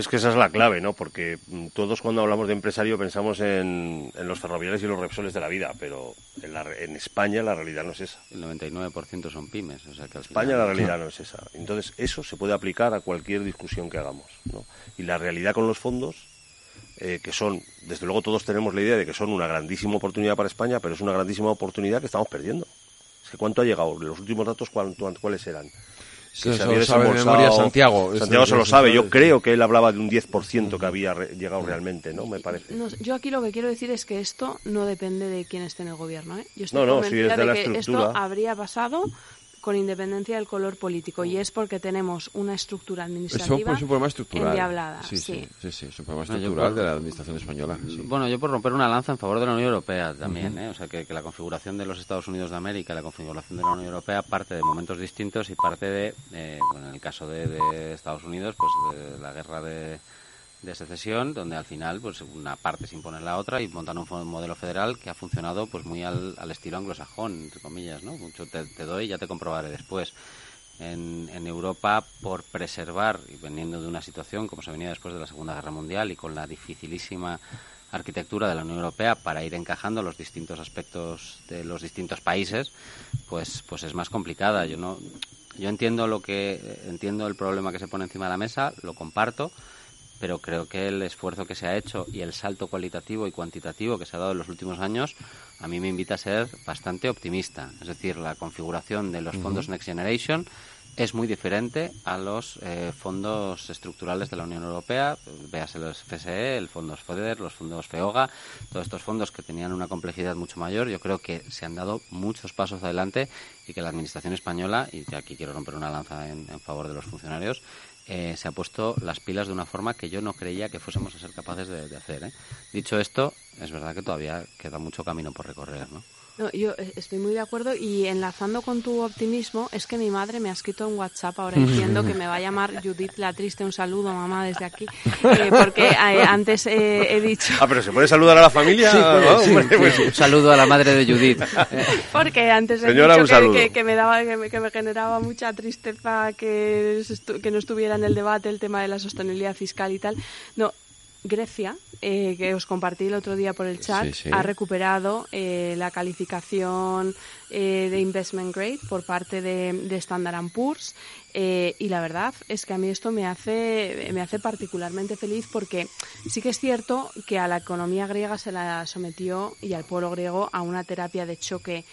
Es que esa es la clave, ¿no? Porque mm, todos cuando hablamos de empresario pensamos en, los ferroviarios y los Repsoles de la vida, pero en, España la realidad no es esa. El 99% son pymes. O sea que en España la realidad (laughs) no es esa. Entonces eso se puede aplicar a cualquier discusión que hagamos, ¿no? Y la realidad con los fondos, eh, que son, desde luego todos tenemos la idea de que son una grandísima oportunidad para España, pero es una grandísima oportunidad que estamos perdiendo. Es que ¿Cuánto ha llegado? Los últimos datos, ¿cuánto, ¿cuáles eran? Que se había sabe de memoria Santiago. Santiago se lo sabe. Yo creo que él hablaba de un 10% que había re- llegado realmente, ¿no? Me parece. No, yo aquí lo que quiero decir es que esto no depende de quién esté en el gobierno. ¿eh? Yo estoy No, no, si es de la que estructura. esto habría pasado con independencia del color político y es porque tenemos una estructura administrativa es un problema estructural. endiablada. Sí, sí, sí. es un problema estructural por- de la administración española. sí. Bueno, yo por romper una lanza en favor de la Unión Europea también, ¿eh? o sea, que, que la configuración de los Estados Unidos de América y la configuración de la Unión Europea parte de momentos distintos y parte de, eh, bueno, en el caso de, de Estados Unidos, pues de la guerra de, de secesión, donde al final pues una parte se impone a la otra y montan un modelo federal que ha funcionado pues muy al, al estilo anglosajón, entre comillas, ¿no? Mucho te, te doy y ya te comprobaré después. En, en Europa, por preservar, y veniendo de una situación como se venía después de la Segunda Guerra Mundial y con la dificilísima arquitectura de la Unión Europea para ir encajando los distintos aspectos de los distintos países, pues, pues es más complicada. Yo no, yo entiendo lo que entiendo el problema que se pone encima de la mesa, lo comparto, pero creo que el esfuerzo que se ha hecho y el salto cualitativo y cuantitativo que se ha dado en los últimos años a mí me invita a ser bastante optimista. Es decir, la configuración de los fondos Next Generation es muy diferente a los eh, fondos estructurales de la Unión Europea, véase los FSE, el fondos FEDER, los fondos FEOGA, todos estos fondos que tenían una complejidad mucho mayor. Yo creo que se han dado muchos pasos adelante y que la Administración española, y aquí quiero romper una lanza en, en favor de los funcionarios, eh, se ha puesto las pilas de una forma que yo no creía que fuésemos a ser capaces de, hacer. ¿eh? Dicho esto, es verdad que todavía queda mucho camino por recorrer, ¿no? No, yo eh, estoy muy de acuerdo y enlazando con tu optimismo, es que mi madre me ha escrito en WhatsApp ahora (laughs) diciendo que me va a llamar Judith la Triste. Un saludo, mamá, desde aquí. Eh, porque eh, antes eh, he dicho... Ah, pero ¿se puede saludar a la familia? Ah, hombre, pues- Un saludo a la madre de Judith. (laughs) Porque antes he Señora, dicho un que, que- que me daba que me, que me generaba mucha tristeza que, que no estuviera en el debate el tema de la sostenibilidad fiscal y tal. No, Grecia, eh, que os compartí el otro día por el chat, Sí, sí. ha recuperado eh, la calificación eh, de investment grade por parte de, de Standard Poor's eh, y la verdad es que a mí esto me hace me hace particularmente feliz porque sí que es cierto que a la economía griega se la sometió y al pueblo griego a una terapia de choque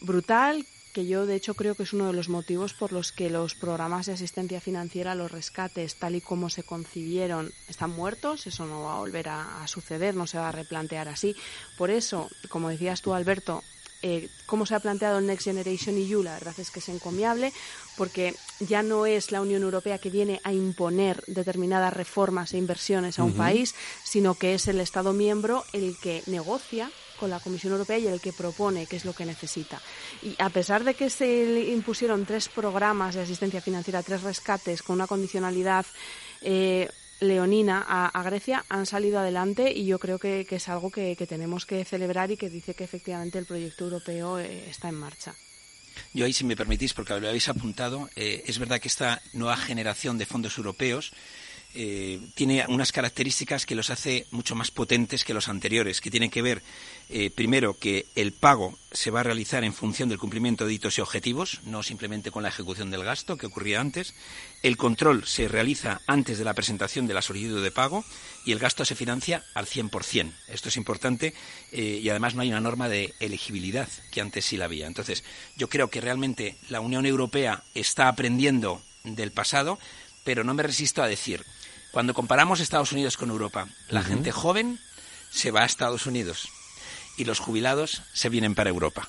brutal que yo de hecho creo que es uno de los motivos por los que los programas de asistencia financiera, los rescates, tal y como se concibieron, están muertos, eso no va a volver a, a suceder, no se va a replantear así. Por eso, como decías tú, Alberto, eh, cómo se ha planteado el Next Generation EU, la verdad es que es encomiable, porque ya no es la Unión Europea que viene a imponer determinadas reformas e inversiones a un país, sino que es el Estado miembro el que negocia con la Comisión Europea y el que propone qué es lo que necesita. Y a pesar de que se impusieron tres programas de asistencia financiera, tres rescates con una condicionalidad eh, leonina a, Grecia, han salido adelante y yo creo que, es algo que, tenemos que celebrar y que dice que efectivamente el proyecto europeo eh, está en marcha. Yo ahí, si me permitís, porque lo habéis apuntado, eh, es verdad que esta nueva generación de fondos europeos tiene unas características que los hace mucho más potentes que los anteriores, que tienen que ver, eh, primero, que el pago se va a realizar en función del cumplimiento de hitos y objetivos, no simplemente con la ejecución del gasto, que ocurría antes. El control se realiza antes de la presentación de la solicitud de pago y el gasto se financia al 100%. Esto es importante eh, y además no hay una norma de elegibilidad, que antes sí la había. Entonces, yo creo que realmente la Unión Europea está aprendiendo del pasado, pero no me resisto a decir, cuando comparamos Estados Unidos con Europa, la gente joven se va a Estados Unidos y los jubilados se vienen para Europa.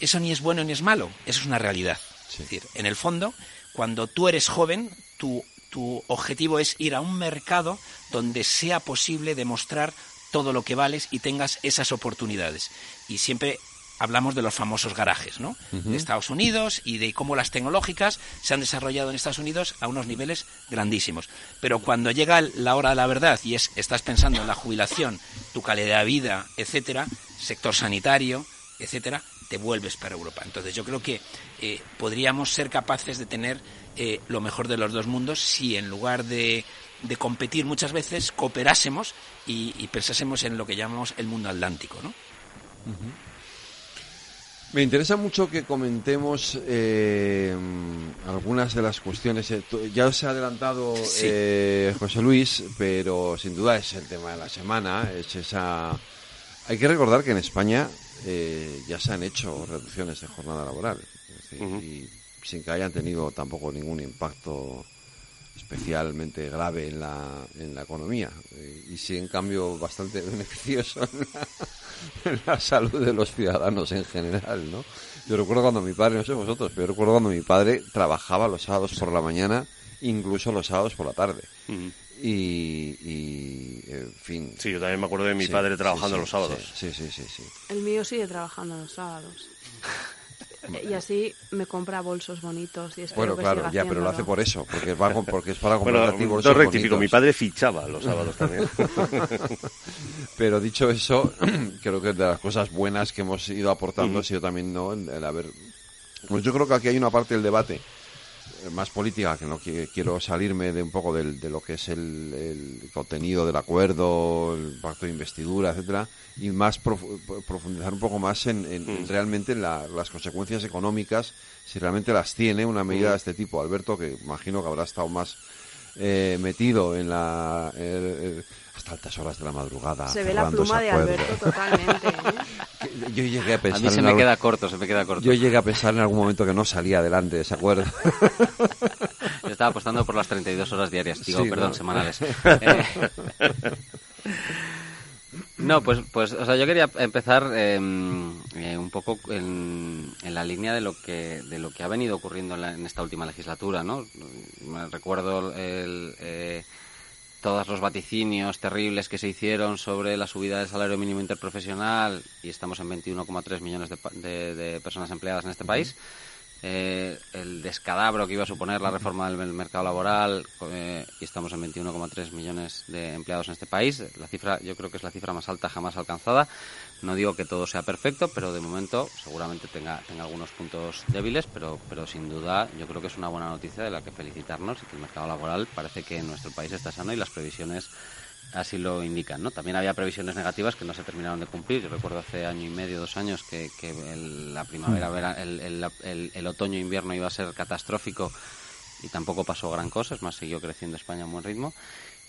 Eso ni es bueno ni es malo, eso es una realidad. Es decir, en el fondo, cuando tú eres joven, tu, tu objetivo es ir a un mercado donde sea posible demostrar todo lo que vales y tengas esas oportunidades. Y siempre hablamos de los famosos garajes, ¿no? De Estados Unidos y de cómo las tecnológicas se han desarrollado en Estados Unidos a unos niveles grandísimos. Pero cuando llega la hora de la verdad y es estás pensando en la jubilación, tu calidad de vida, etcétera, sector sanitario, etcétera, te vuelves para Europa. Entonces yo creo que eh, podríamos ser capaces de tener eh, lo mejor de los dos mundos si en lugar de, de competir muchas veces cooperásemos y, y pensásemos en lo que llamamos el mundo atlántico, ¿no? Me interesa mucho que comentemos eh, algunas de las cuestiones. Eh, Ya os he adelantado Sí. eh, José Luis, pero sin duda es el tema de la semana. Es esa. Hay que recordar que en España eh, ya se han hecho reducciones de jornada laboral. Es decir, Ujú. Y sin que hayan tenido tampoco ningún impacto especialmente grave en la, en la economía eh, y sí en cambio bastante (laughs) beneficioso en la, salud de los ciudadanos en general, ¿no? Yo recuerdo cuando mi padre, no sé vosotros, pero yo recuerdo cuando mi padre trabajaba los sábados por la mañana, incluso los sábados por la tarde. y, y, en fin. Sí, yo también me acuerdo de mi padre trabajando los sábados. Sí, sí, sí, sí. El mío sigue trabajando los sábados. (laughs) Y así me compra bolsos bonitos. Y bueno, claro, ya, pero lo hace por eso, porque es, para, porque es para (laughs) comprar bueno, bolsos rectifico, mi padre fichaba los sábados también. (laughs) pero dicho eso, (clears throat) creo que de las cosas buenas que hemos ido aportando ha sido también no el, haber... Pues yo creo que aquí hay una parte del debate más política, que no quiero salirme de un poco de lo que es el, contenido del acuerdo, el pacto de investidura, etcétera, y más profundizar un poco más en, mm. realmente las consecuencias económicas, si realmente las tiene una medida mm. de este tipo. Alberto, que imagino que habrá estado más eh, metido en la hasta altas horas de la madrugada. Se ve la pluma de Alberto totalmente. Yo llegué a pensar. A mí se me queda corto, se me queda corto. Yo llegué a pensar en algún momento que no salía adelante ese acuerdo. (laughs) Yo estaba apostando por las 32 horas diarias, digo, perdón, semanales. (laughs) Eh, (laughs) no, pues, pues, o sea, yo quería empezar em, eh, un poco en, la línea de lo que de lo que ha venido ocurriendo en, esta última legislatura, ¿no? Recuerdo el, eh, todos los vaticinios terribles que se hicieron sobre la subida del salario mínimo interprofesional y estamos en 21,3 millones de, personas empleadas en este país. Eh, el descadabro que iba a suponer la reforma del mercado laboral eh, y estamos en 21,3 millones de empleados en este país. La cifra, yo creo que es la cifra más alta jamás alcanzada. No digo que todo sea perfecto, pero de momento seguramente tenga, tenga algunos puntos débiles, pero, pero sin duda yo creo que es una buena noticia de la que felicitarnos y que el mercado laboral parece que en nuestro país está sano y las previsiones así lo indican. ¿no? También había previsiones negativas que no se terminaron de cumplir. Yo recuerdo hace año y medio, dos años, que, que la primavera, el, el, el, otoño-invierno iba a ser catastrófico y tampoco pasó gran cosa, es más, siguió creciendo España a buen ritmo.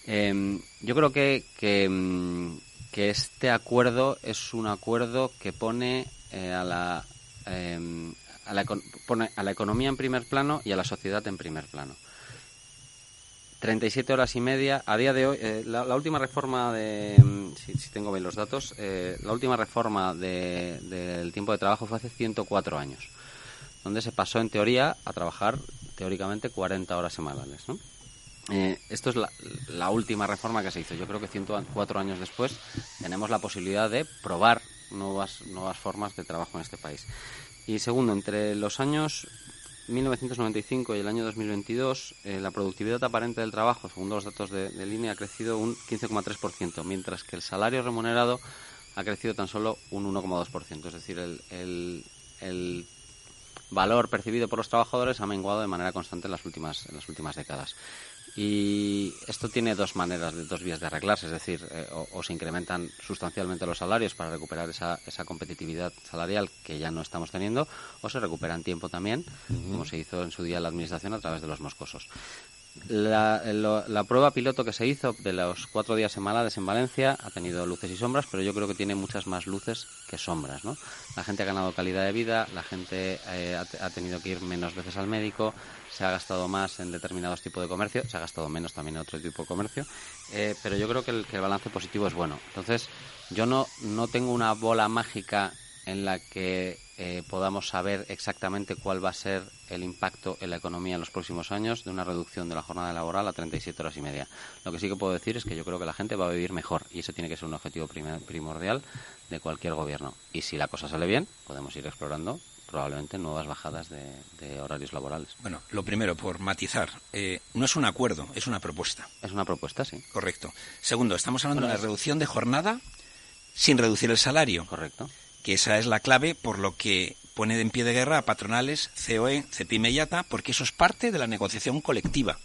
Eh, yo creo que, que, mm, que este acuerdo es un acuerdo que pone eh, a la em, a la, pone a la economía en primer plano y a la sociedad en primer plano. 37 horas y media. A día de hoy, eh, la, última reforma de. Em, si, tengo bien los datos, eh, la última reforma del tiempo de trabajo fue hace 104 años, donde se pasó en teoría a trabajar teóricamente 40 horas semanales. ¿no? Eh, esto es la, última reforma que se hizo. Yo creo que 104 años después tenemos la posibilidad de probar nuevas, nuevas formas de trabajo en este país. Y segundo, entre los años 1995 y el año 2022, eh, la productividad aparente del trabajo, según los datos de, línea, ha crecido un 15,3%, mientras que el salario remunerado ha crecido tan solo un 1,2%. Es decir, el, el, el valor percibido por los trabajadores ha menguado de manera constante en las últimas, en las últimas décadas. Y esto tiene dos maneras, dos vías de arreglarse, es decir, eh, o, se incrementan sustancialmente los salarios para recuperar esa, esa competitividad salarial que ya no estamos teniendo, o se recuperan tiempo también, como se hizo en su día la Administración a través de los moscosos. La, la, prueba piloto que se hizo de los cuatro días semanales en Valencia ha tenido luces y sombras, pero yo creo que tiene muchas más luces que sombras. ¿no? La gente ha ganado calidad de vida, la gente eh, ha, tenido que ir menos veces al médico, se ha gastado más en determinados tipos de comercio, se ha gastado menos también en otro tipo de comercio, eh, pero yo creo que el, que el, balance positivo es bueno. Entonces, yo no, no tengo una bola mágica en la que eh, podamos saber exactamente cuál va a ser el impacto en la economía en los próximos años de una reducción de la jornada laboral a 37 horas y media. Lo que sí que puedo decir es que yo creo que la gente va a vivir mejor y eso tiene que ser un objetivo primordial de cualquier gobierno. Y si la cosa sale bien, podemos ir explorando probablemente nuevas bajadas de, horarios laborales. Bueno, lo primero, por matizar, eh, no es un acuerdo, es una propuesta. Es una propuesta, sí. Correcto. Segundo, estamos hablando de la reducción de jornada sin reducir el salario. Correcto. Que esa es la clave por lo que pone en pie de guerra a patronales, COE, CEPIME y ATA, porque eso es parte de la negociación colectiva.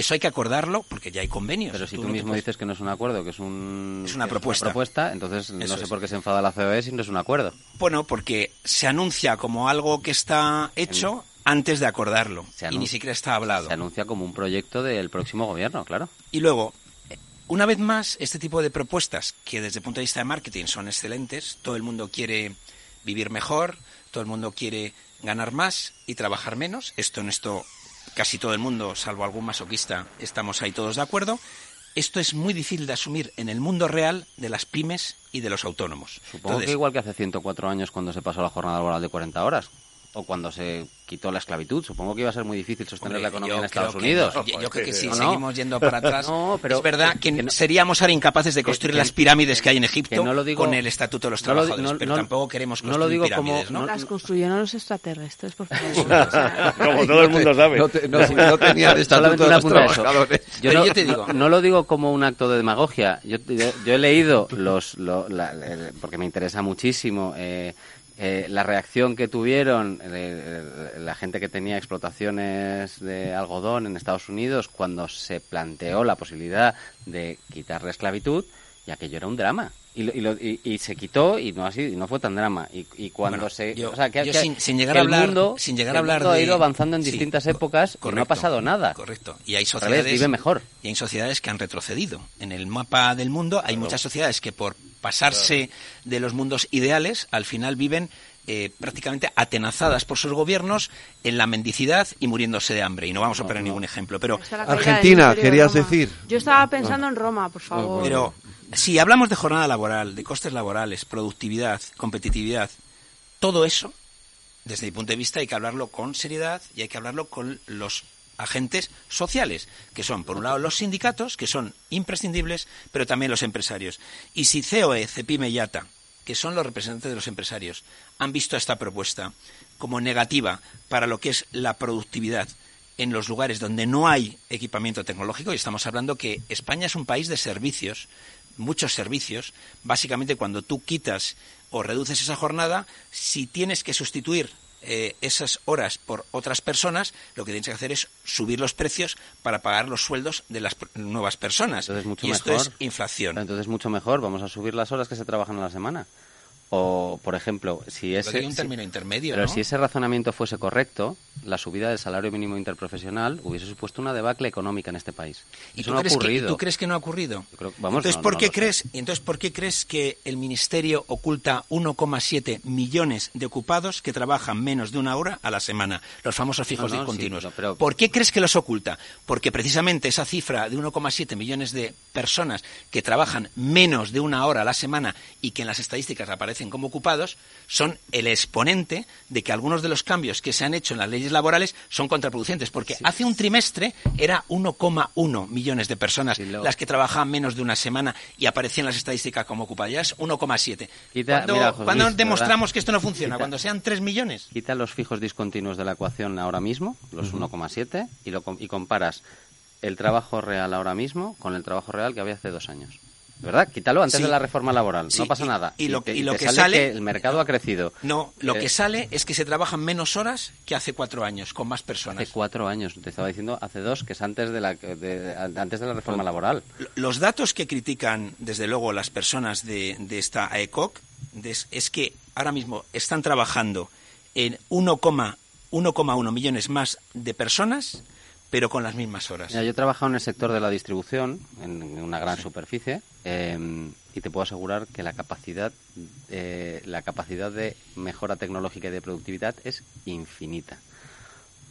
Eso hay que acordarlo porque ya hay convenios. Pero si tú, mismo dices que no es un acuerdo, que es, un, es una propuesta. propuesta, entonces no sé por qué se enfada la COE si no es un acuerdo. Bueno, porque se anuncia como algo que está hecho antes de acordarlo y ni siquiera está hablado. Se anuncia como un proyecto del próximo gobierno, claro. Y luego, una vez más, este tipo de propuestas que desde el punto de vista de marketing son excelentes, todo el mundo quiere vivir mejor, todo el mundo quiere ganar más y trabajar menos. Esto en esto casi todo el mundo, salvo algún masoquista, estamos ahí todos de acuerdo. Esto es muy difícil de asumir en el mundo real de las pymes y de los autónomos. Supongo que igual que hace 104 años cuando se pasó la jornada laboral de 40 horas o cuando se quitó la esclavitud. Supongo que iba a ser muy difícil sostener la economía en Estados Unidos. yo, creo que si seguimos yendo para (laughs) atrás, pero es verdad que, seríamos ahora incapaces de construir las pirámides que hay en Egipto con el Estatuto de los Trabajadores, pero tampoco queremos construir no lo digo pirámides, como, ¿no? Las construyeron los extraterrestres, por favor. (laughs) (laughs) como todo el mundo sabe. No, tenían Estatuto de los Trabajadores. Yo, no, te digo, no lo digo como un acto de demagogia. Yo, he leído los... porque me interesa muchísimo... Eh, eh, la reacción que tuvieron eh, la gente que tenía explotaciones de algodón en Estados Unidos cuando se planteó la posibilidad de quitar la esclavitud, y aquello era un drama. Y, se quitó y no así no fue tan drama y, cuando se o sea que, sin, llegar a hablar mundo, sin llegar a hablar ha ido avanzando en distintas épocas y no ha pasado nada correcto y hay sociedades vive mejor y hay sociedades que han retrocedido en el mapa del mundo hay muchas sociedades que por pasarse de los mundos ideales al final viven eh, prácticamente atenazadas por sus gobiernos en la mendicidad y muriéndose de hambre. Y no vamos a poner ningún ejemplo. Pero Argentina, querías decir. Yo estaba pensando en Roma, por favor. Pero si hablamos de jornada laboral, de costes laborales, productividad, competitividad, todo eso, desde mi punto de vista, hay que hablarlo con seriedad y hay que hablarlo con los agentes sociales, que son, por un lado, los sindicatos, que son imprescindibles, pero también los empresarios. Y si COE, CEPIME y ATA, que son los representantes de los empresarios, han visto esta propuesta como negativa para lo que es la productividad en los lugares donde no hay equipamiento tecnológico, y estamos hablando que España es un país de servicios, muchos servicios, básicamente cuando tú quitas o reduces esa jornada, si tienes que sustituir eh, esas horas por otras personas, lo que tienes que hacer es subir los precios para pagar los sueldos de las nuevas personas. y esto es inflación. Entonces mucho mejor, vamos a subir las horas que se trabajan a la semana. O, por ejemplo, si ese, un término intermedio, pero si ese razonamiento fuese correcto, la subida del salario mínimo interprofesional hubiese supuesto una debacle económica en este país. ¿Y tú, crees Que, tú crees que no ha ocurrido? entonces, ¿por qué crees, entonces, ¿por qué crees que el Ministerio oculta 1,7 millones de ocupados que trabajan menos de una hora a la semana? Los famosos fijos discontinuos. ¿Por qué crees que los oculta? Porque precisamente esa cifra de 1,7 millones de personas que trabajan menos de una hora a la semana y que en las estadísticas aparecen como ocupados son el exponente de que algunos de los cambios que se han hecho en las leyes laborales son contraproducentes, porque hace un trimestre era 1,1 millones de personas las que trabajaban menos de una semana y aparecían las estadísticas como ocupadas, ya es 1,7. ¿Cuándo, demostramos que esto no funciona? cuando sean 3 millones. Quita los fijos discontinuos de la ecuación ahora mismo, los 1,7, y, y comparas el trabajo real ahora mismo con el trabajo real que había hace dos años. ¿Verdad? Quítalo antes de la reforma laboral. no pasa nada. Y, lo, que sale, el mercado ha crecido. No, lo que eh, sale es que se trabajan menos horas que hace cuatro años, con más personas. Hace cuatro años. Te estaba diciendo hace dos, que es antes de la, antes de la reforma laboral. Los datos que critican, desde luego, las personas de, esta AECOC es, que ahora mismo están trabajando en 1,1 millones más de personas pero con las mismas horas. yo he trabajado en el sector de la distribución, en una gran superficie, em, y te puedo asegurar que la capacidad, eh, la capacidad de mejora tecnológica y de productividad es infinita.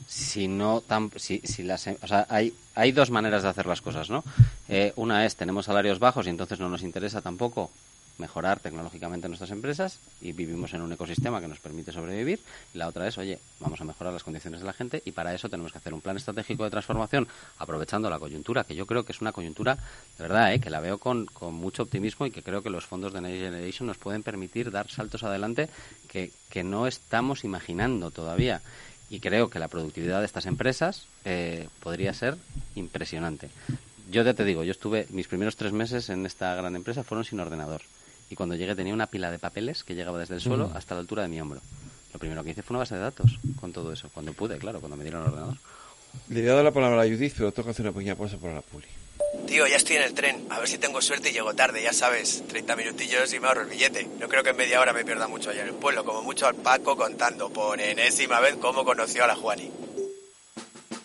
Si no tan, si, si las, o sea, hay, hay dos maneras de hacer las cosas, ¿no? Eh, una es tenemos salarios bajos y entonces no nos interesa tampoco mejorar tecnológicamente nuestras empresas y vivimos en un ecosistema que nos permite sobrevivir. Y la otra es, oye, vamos a mejorar las condiciones de la gente y para eso tenemos que hacer un plan estratégico de transformación aprovechando la coyuntura, que yo creo que es una coyuntura, de verdad, ¿eh? que la veo con, con mucho optimismo y que creo que los fondos de Next Generation nos pueden permitir dar saltos adelante que, que no estamos imaginando todavía y creo que la productividad de estas empresas eh, podría ser impresionante. Yo ya te digo, yo estuve, mis primeros tres meses en esta gran empresa fueron sin ordenador y cuando llegué tenía una pila de papeles que llegaba desde el suelo mm. hasta la altura de mi hombro. Lo primero que hice fue una base de datos con todo eso, cuando pude, claro, cuando me dieron el ordenador. Le he dado la palabra a Judith, pero tengo que hacer una pequeña pausa para la puli. Tío, ya estoy en el tren. A ver si tengo suerte y llego tarde, ya sabes. 30 minutillos y me ahorro el billete. No creo que en media hora me pierda mucho allá en el pueblo. Como mucho al Paco contando por enésima vez cómo conoció a la Juani.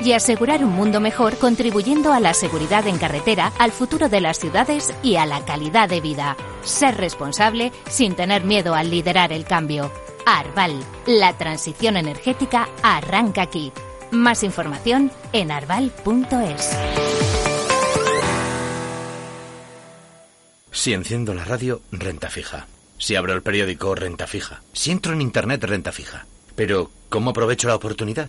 y asegurar un mundo mejor contribuyendo a la seguridad en carretera, al futuro de las ciudades y a la calidad de vida. Ser responsable sin tener miedo al liderar el cambio. Arval, la transición energética arranca aquí. Más información en arval.es. Si enciendo la radio, renta fija. Si abro el periódico, renta fija. Si entro en internet, renta fija. Pero, ¿cómo aprovecho la oportunidad?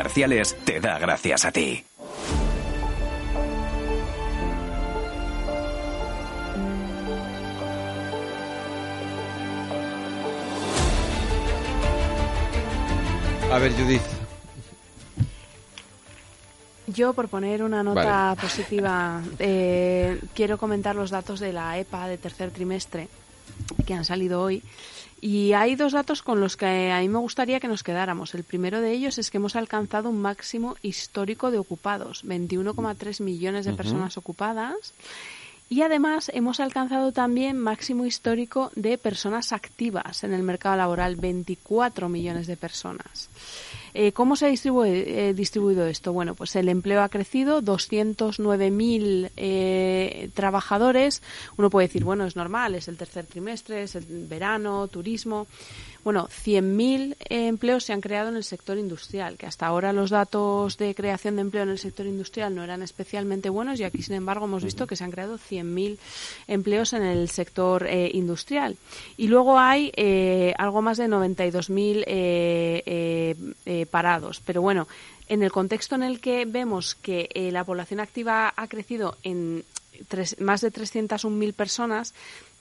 comerciales te da gracias a ti. A ver, Judith. Yo, por poner una nota positiva, eh, quiero comentar los datos de la EPA de tercer trimestre que han salido hoy y hay dos datos con los que a mí me gustaría que nos quedáramos. El primero de ellos es que hemos alcanzado un máximo histórico de ocupados, 21,3 millones de personas ocupadas. Y además hemos alcanzado también máximo histórico de personas activas en el mercado laboral, 24 millones de personas. Eh, ¿Cómo se ha eh, distribuido esto? Bueno, pues el empleo ha crecido, 209.000 eh, trabajadores. Uno puede decir, bueno, es normal, es el tercer trimestre, es el verano, turismo. Bueno, 100.000 empleos se han creado en el sector industrial, que hasta ahora los datos de creación de empleo en el sector industrial no eran especialmente buenos y aquí, sin embargo, hemos visto que se han creado 100.000 empleos en el sector eh, industrial. Y luego hay algo más de 92.000 eh, parados. Pero bueno, en el contexto en el que vemos que la población activa ha crecido en más de 301.000 personas,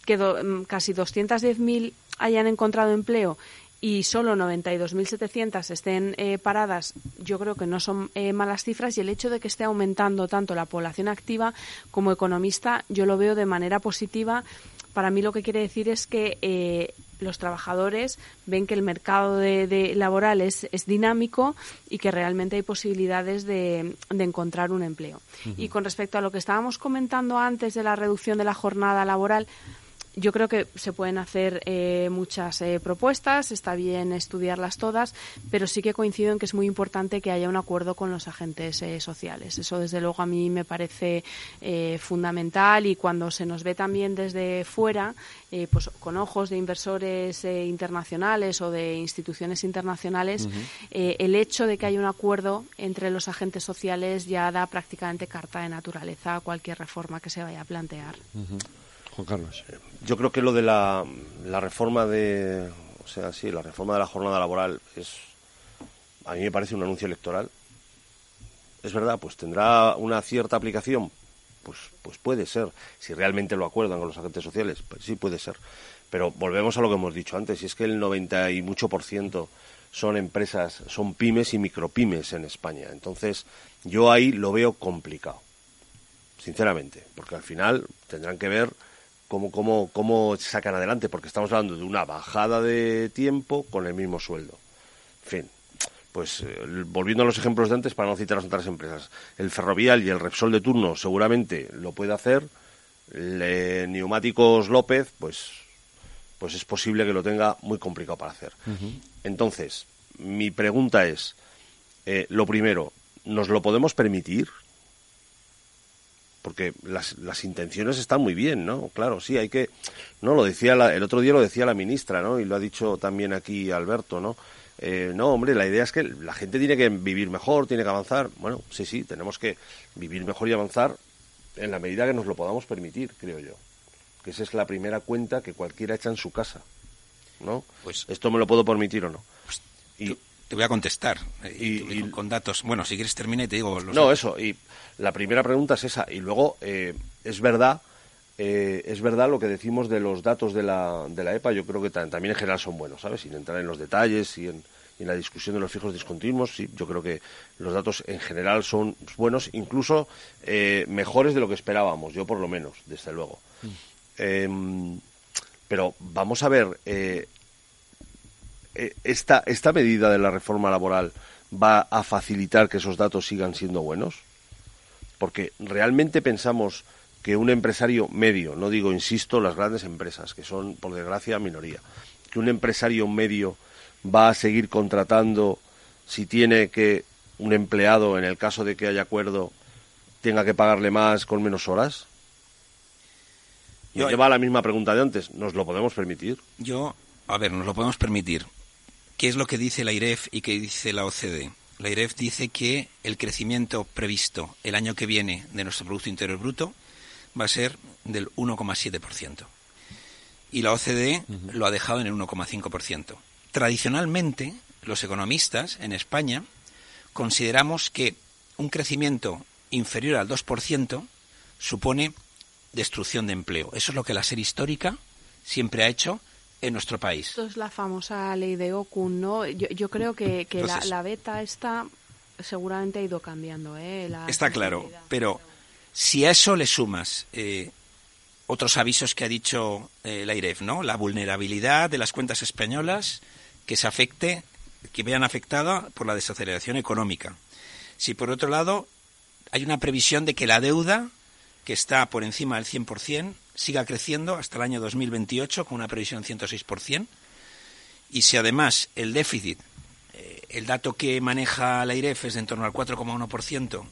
que mm, casi 210.000 hayan encontrado empleo y solo 92.700 estén eh, paradas, yo creo que no son eh, malas cifras y el hecho de que esté aumentando tanto la población activa como economista, yo lo veo de manera positiva. Para mí lo que quiere decir es que eh, los trabajadores ven que el mercado de, laboral es, es, dinámico y que realmente hay posibilidades de, encontrar un empleo. Y con respecto a lo que estábamos comentando antes de la reducción de la jornada laboral, yo creo que se pueden hacer eh, muchas eh, propuestas, está bien estudiarlas todas, pero sí que coincido en que es muy importante que haya un acuerdo con los agentes eh, sociales. Eso, desde luego, a mí me parece fundamental y cuando se nos ve también desde fuera, pues con ojos de inversores internacionales o de instituciones internacionales, el hecho de que haya un acuerdo entre los agentes sociales ya da prácticamente carta de naturaleza a cualquier reforma que se vaya a plantear. Juan Carlos. Yo creo que lo de la, la reforma de, o sea, sí, la reforma de la jornada laboral es, a mí me parece un anuncio electoral. Es verdad, pues tendrá una cierta aplicación, pues, pues puede ser, si realmente lo acuerdan con los agentes sociales, pues sí puede ser. Pero volvemos a lo que hemos dicho antes, y es que el 90 y mucho por ciento son empresas, son pymes y micropymes en España. Entonces, yo ahí lo veo complicado, sinceramente, porque al final tendrán que ver cómo, cómo, cómo sacan adelante, porque estamos hablando de una bajada de tiempo con el mismo sueldo. En fin, pues eh, volviendo a los ejemplos de antes, para no citar las otras empresas, el ferrovial y el Repsol de turno seguramente lo puede hacer, el Neumáticos López, pues, pues es posible que lo tenga muy complicado para hacer. Entonces, mi pregunta es, eh, lo primero, ¿nos lo podemos permitir? Porque las, las intenciones están muy bien, ¿no? Claro, sí, hay que... No, lo decía el otro día lo decía la ministra, ¿no? Y lo ha dicho también aquí Alberto, ¿no? Eh, no, hombre, la idea es que la gente tiene que vivir mejor, tiene que avanzar. Bueno, sí, sí, tenemos que vivir mejor y avanzar en la medida que nos lo podamos permitir, creo yo. Que esa es la primera cuenta que cualquiera echa en su casa. ¿No? Pues esto me lo puedo permitir o no. Pues y te voy a contestar eh, y, con, datos. Bueno, si quieres termina y te digo. Los no, eso. Y la primera pregunta es esa. Y luego eh, es verdad, es verdad lo que decimos de los datos de la, de la EPA. Yo creo que también en general son buenos, ¿sabes? Sin entrar en los detalles y en, en la discusión de los fijos discontinuos, sí, yo creo que los datos en general son buenos, incluso eh, mejores de lo que esperábamos, yo por lo menos, desde luego. Mm. Em, pero vamos a ver, eh, eh, esta, esta medida de la reforma laboral va a facilitar que esos datos sigan siendo buenos, porque realmente pensamos que un empresario medio, no digo, insisto, las grandes empresas, que son, por desgracia, minoría, que un empresario medio va a seguir contratando si tiene que un empleado, en el caso de que haya acuerdo, tenga que pagarle más con menos horas? Yo, lleva la misma pregunta de antes. ¿Nos lo podemos permitir? Yo, a ver, nos lo podemos permitir. ¿Qué es lo que dice la IREF y qué dice la OCDE? La IREF dice que el crecimiento previsto el año que viene de nuestro Producto Interior Bruto va a ser del 1,7%. Y la OCDE lo ha dejado en el 1,5%. Tradicionalmente, los economistas en España consideramos que un crecimiento inferior al 2% supone destrucción de empleo. Eso es lo que la serie histórica siempre ha hecho en nuestro país. Esto es la famosa ley de Okun, ¿no? Yo, creo que, la, beta está seguramente ha ido cambiando. ¿eh? está claro, pero si a eso le sumas eh, otros avisos que ha dicho eh, la IREF, ¿no? La vulnerabilidad de las cuentas españolas, que se afecte, que vean afectada por la desaceleración económica. Si por otro lado hay una previsión de que la deuda, que está por encima del 100%, siga creciendo hasta el año 2028 con una previsión 106%, y si además el déficit, eh, el dato que maneja la IREF es de en torno al 4,1%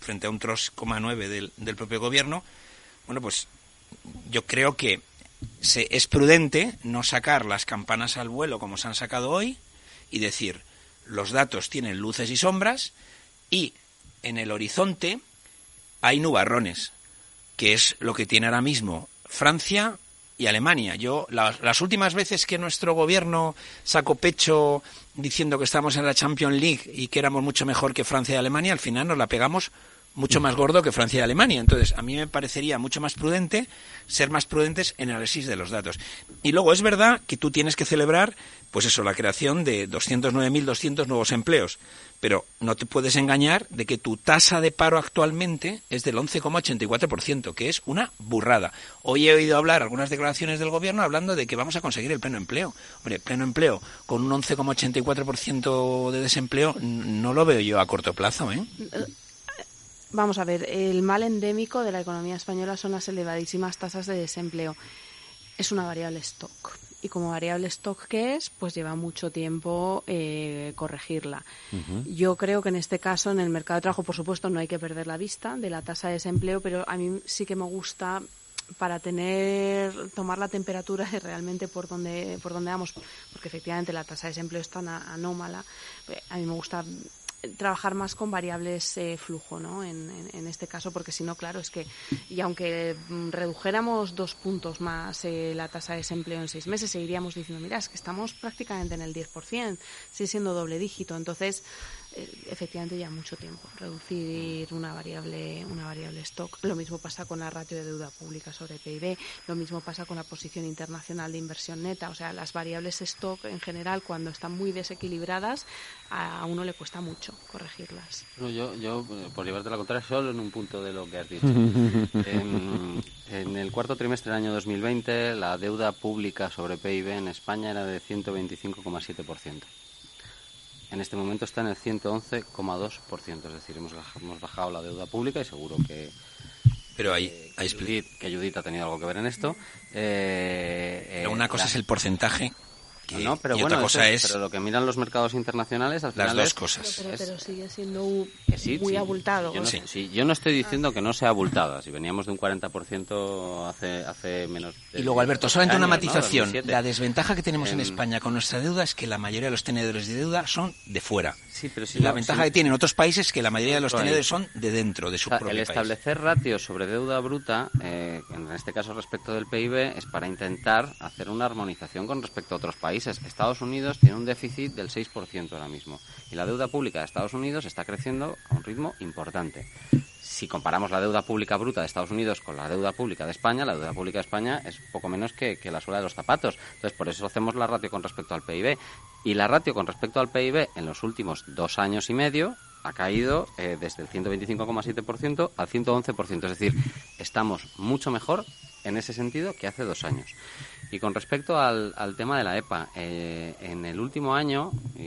frente a un 3,9% del, del propio gobierno, bueno, pues yo creo que se, es prudente no sacar las campanas al vuelo como se han sacado hoy y decir, los datos tienen luces y sombras y en el horizonte hay nubarrones, que es lo que tiene ahora mismo Francia y Alemania. Yo, las últimas veces que nuestro gobierno sacó pecho diciendo que estamos en la Champions League y que éramos mucho mejor que Francia y Alemania, al final nos la pegamos mucho más gordo que Francia y Alemania. Entonces, a mí me parecería mucho más prudente ser más prudentes en el análisis de los datos. Y luego es verdad que tú tienes que celebrar, pues eso, la creación de 209.200 nuevos empleos. Pero no te puedes engañar de que tu tasa de paro actualmente es del 11,84%, que es una burrada. Hoy he oído hablar algunas declaraciones del gobierno hablando de que vamos a conseguir el pleno empleo. Hombre, pleno empleo con un 11,84% de desempleo no lo veo yo a corto plazo, ¿eh? Vamos a ver, el mal endémico de la economía española son las elevadísimas tasas de desempleo. Es una variable stock. Y como variable stock que es, pues lleva mucho tiempo eh, corregirla. Yo creo que en este caso, en el mercado de trabajo, por supuesto, no hay que perder la vista de la tasa de desempleo, pero a mí sí que me gusta para tener tomar la temperatura de realmente por donde por donde vamos porque efectivamente la tasa de desempleo es tan anómala a mí me gusta trabajar más con variables eh, flujo, ¿no? En, este caso, porque si no, claro, es que, y aunque mm, redujéramos dos puntos más eh, la tasa de desempleo en seis meses, seguiríamos diciendo, mira, es que estamos prácticamente en el 10%, sigue siendo doble dígito. Entonces, efectivamente ya mucho tiempo. Reducir una variable una variable stock. Lo mismo pasa con la ratio de deuda pública sobre PIB lo mismo pasa con la posición internacional de inversión neta. O sea las variables stock en general cuando están muy desequilibradas a uno le cuesta mucho corregirlas. Yo, yo por llevarte la contraria solo en un punto de lo que has dicho. (laughs) En, en el cuarto trimestre del año 2020 la deuda pública sobre PIB en España era de 125,7% en este momento está en el 111,2%, es decir, hemos, bajado la deuda pública y seguro que pero hay, hay Judith, que Judith ha tenido algo que ver en esto. Eh, una cosa es el porcentaje que No, pero y bueno, otra cosa es pero lo que miran los mercados internacionales al las final dos es- cosas. Pero, pero sigue siendo sí, muy sí. abultado. Yo no, Sí. sí, yo no estoy diciendo que no sea abultada. Si veníamos de un 40% hace, hace menos de Y luego, Alberto, solamente una matización. 2007. La desventaja que tenemos en Em, España con nuestra deuda es que la mayoría de los tenedores de deuda son de fuera. Sí, pero si la no- ventaja sí. que tienen otros países es que la mayoría de los tenedores son de dentro, de su O sea, propio el país. establecer ratios sobre deuda bruta, eh, en este caso respecto del PIB, es para intentar hacer una armonización con respecto a otros países. Estados Unidos tiene un déficit del 6% ahora mismo y la deuda pública de Estados Unidos está creciendo a un ritmo importante. Si comparamos la deuda pública bruta de Estados Unidos con la deuda pública de España, la deuda pública de España es poco menos que, la suela de los zapatos. Entonces, por eso hacemos la ratio con respecto al PIB. Y la ratio con respecto al PIB en los últimos dos años y medio ha caído eh, desde el 125,7% al 111%. Es decir, estamos mucho mejor en ese sentido que hace dos años. Y con respecto al, al tema de la EPA, eh, en el último año, y,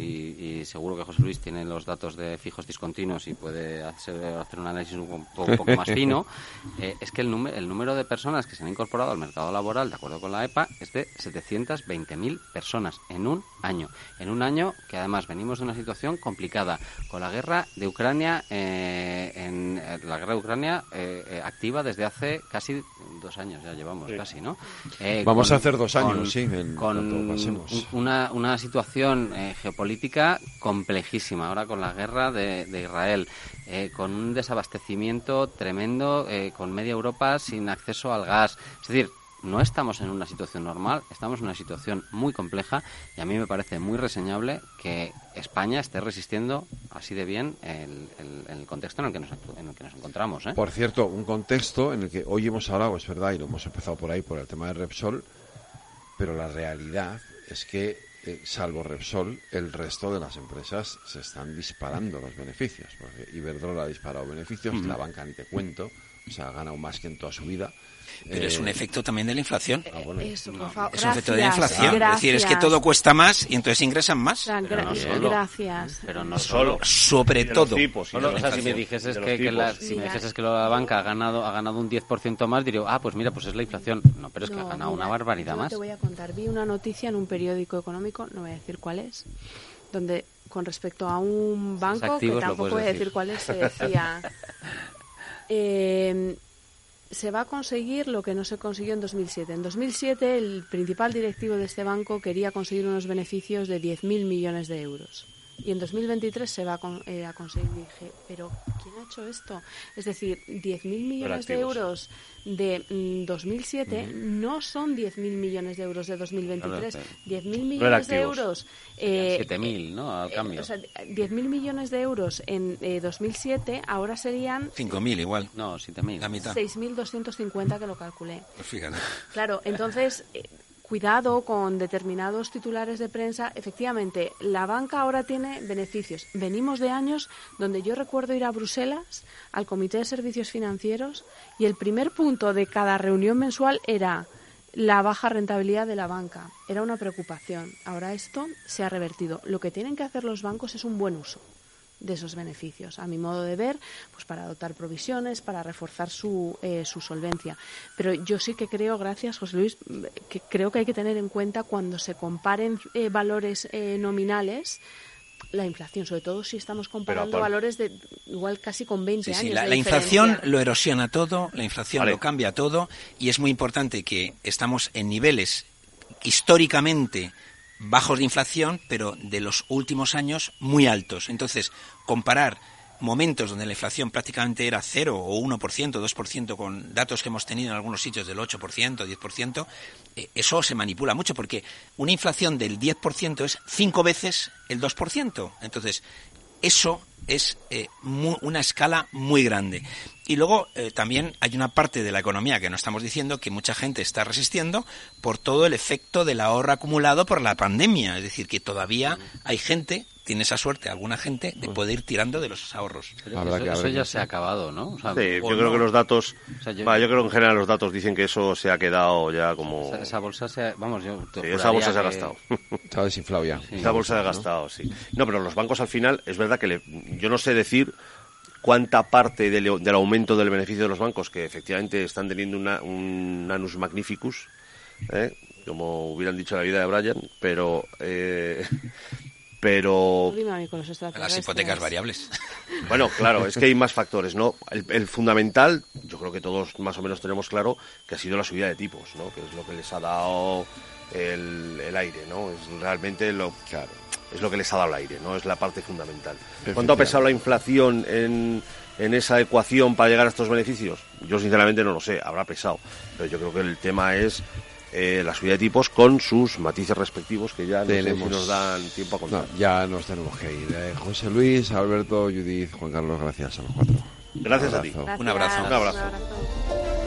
y seguro que José Luis tiene los datos de fijos discontinuos y puede hacer, hacer un análisis un poco, un poco más fino, (laughs) eh, es que el, número el número de personas que se han incorporado al mercado laboral, de acuerdo con la EPA, es de 720.000 personas en un año. En un año que además venimos de una situación complicada, con la guerra de Ucrania, eh, en, eh, la guerra de Ucrania eh, eh, activa desde hace casi dos años, ya llevamos casi, ¿no? Eh, Vamos con- a hacer dos años, con- sí, con pasemos. un- una, una situación eh, geopolítica complejísima, ahora con la guerra de, de Israel, eh, con un desabastecimiento tremendo, eh, con media Europa sin acceso al gas. Es decir, no estamos en una situación normal, estamos en una situación muy compleja y a mí me parece muy reseñable que España esté resistiendo así de bien el, el- el contexto en el que nos, en el que nos encontramos. ¿eh? Por cierto, un contexto en el que hoy hemos hablado, es verdad, y lo hemos empezado por ahí, por el tema de Repsol, pero la realidad es que, eh, salvo Repsol, el resto de las empresas se están disparando los beneficios. Porque Iberdrola ha disparado beneficios, la banca ni te cuento, o sea, ha ganado más que en toda su vida. Pero es Eh, un efecto también de la inflación. Eso, por favor. Es un efecto de la Gracias, inflación. Es decir, es que todo cuesta más y entonces ingresan más. O sea, gra- no solo. Gracias. Pero no solo. Sobre todo. tipos, y de Solo, los o sea, si me dijeses que, que la, si me dijeses que la banca ha ganado ha ganado un 10% más, diría, ah, pues mira, pues es la inflación. No, pero es que ha ganado mira, una barbaridad más. Te voy a contar. Vi una noticia en un periódico económico, no voy a decir cuál es, donde con respecto a un banco, activos que tampoco puedes voy a decir. decir cuál es, se decía. (laughs) eh, se va a conseguir lo que no se consiguió en 2007. En 2007 el principal directivo de este banco quería conseguir unos beneficios de 10.000 millones de euros. Y en 2023 se va a, con- eh, a conseguir. Y dije, pero ¿quién ha hecho esto? Es decir, 10.000 millones de euros de mm, 2007 no son 10.000 millones de euros de 2023. Claro, 10.000 millones de euros. eh, 7.000, ¿no? Al eh, cambio. o sea, 10.000 millones de euros en eh, 2007 ahora serían 5.000 igual. No, 7.000. La mitad. 6.250 que lo calculé. Pues fíjate. Claro, entonces, eh, (laughs) cuidado con determinados titulares de prensa. Efectivamente, la banca ahora tiene beneficios. Venimos de años donde yo recuerdo ir a Bruselas, al Comité de Servicios Financieros, y el primer punto de cada reunión mensual era la baja rentabilidad de la banca. Era una preocupación. Ahora esto se ha revertido. Lo que tienen que hacer los bancos es un buen uso de esos beneficios, a mi modo de ver, pues para adoptar provisiones, para reforzar su, eh, su solvencia. Pero yo sí que creo, gracias José Luis, que creo que hay que tener en cuenta cuando se comparen eh, valores eh, nominales la inflación, sobre todo si estamos comparando valores de igual casi con 20 Sí, años. sí, la, de la inflación lo erosiona todo, la inflación Vale. lo cambia todo y es muy importante que estamos en niveles históricamente bajos de inflación, pero de los últimos años muy altos. Entonces, comparar momentos donde la inflación prácticamente era 0 o 1%, 2% con datos que hemos tenido en algunos sitios del 8%, 10%, eh, eso se manipula mucho porque una inflación del 10% es cinco veces el 2%. Entonces, eso es eh, mu- una escala muy grande. Y luego eh, también hay una parte de la economía que no estamos diciendo que mucha gente está resistiendo por todo el efecto del ahorro acumulado por la pandemia. Es decir, que todavía hay gente, tiene esa suerte, alguna gente, de poder ir tirando de los ahorros. Eso, que ya que se ha acabado, ¿no? O sea, Sí, o yo creo no. que los datos, O sea, yo- creo que en general los datos dicen que eso se ha quedado ya como... Esa, esa bolsa se ha, vamos, yo te (laughs) Sí, esa bolsa se ha que- gastado. Está desinflado ya. Esa bolsa se ha gastado, sí. No, pero los bancos al final, es verdad que le- yo no sé decir cuánta parte del, del aumento del beneficio de los bancos, que efectivamente están teniendo una- un anus magnificus, ¿eh? como hubieran dicho la vida de Brian, pero eh, pero Las hipotecas variables. (laughs) bueno, claro, es que hay más factores, ¿no? El, el fundamental, yo creo que todos más o menos tenemos claro que ha sido la subida de tipos, ¿no? Que es lo que les ha dado el, el aire, ¿no? Es realmente lo Claro. es lo que les ha dado el aire, ¿no? Es la parte fundamental. ¿Cuánto ha pesado la inflación en, en esa ecuación para llegar a estos beneficios? Yo sinceramente no lo sé, habrá pesado, pero yo creo que el tema es eh, la subida de tipos con sus matices respectivos que ya no sé si nos dan tiempo a contar. No, ya nos tenemos que ir. Eh, José Luis, Alberto, Judith, Juan Carlos, gracias a los cuatro. Gracias a ti. abrazo. Un abrazo. Un abrazo. Un abrazo.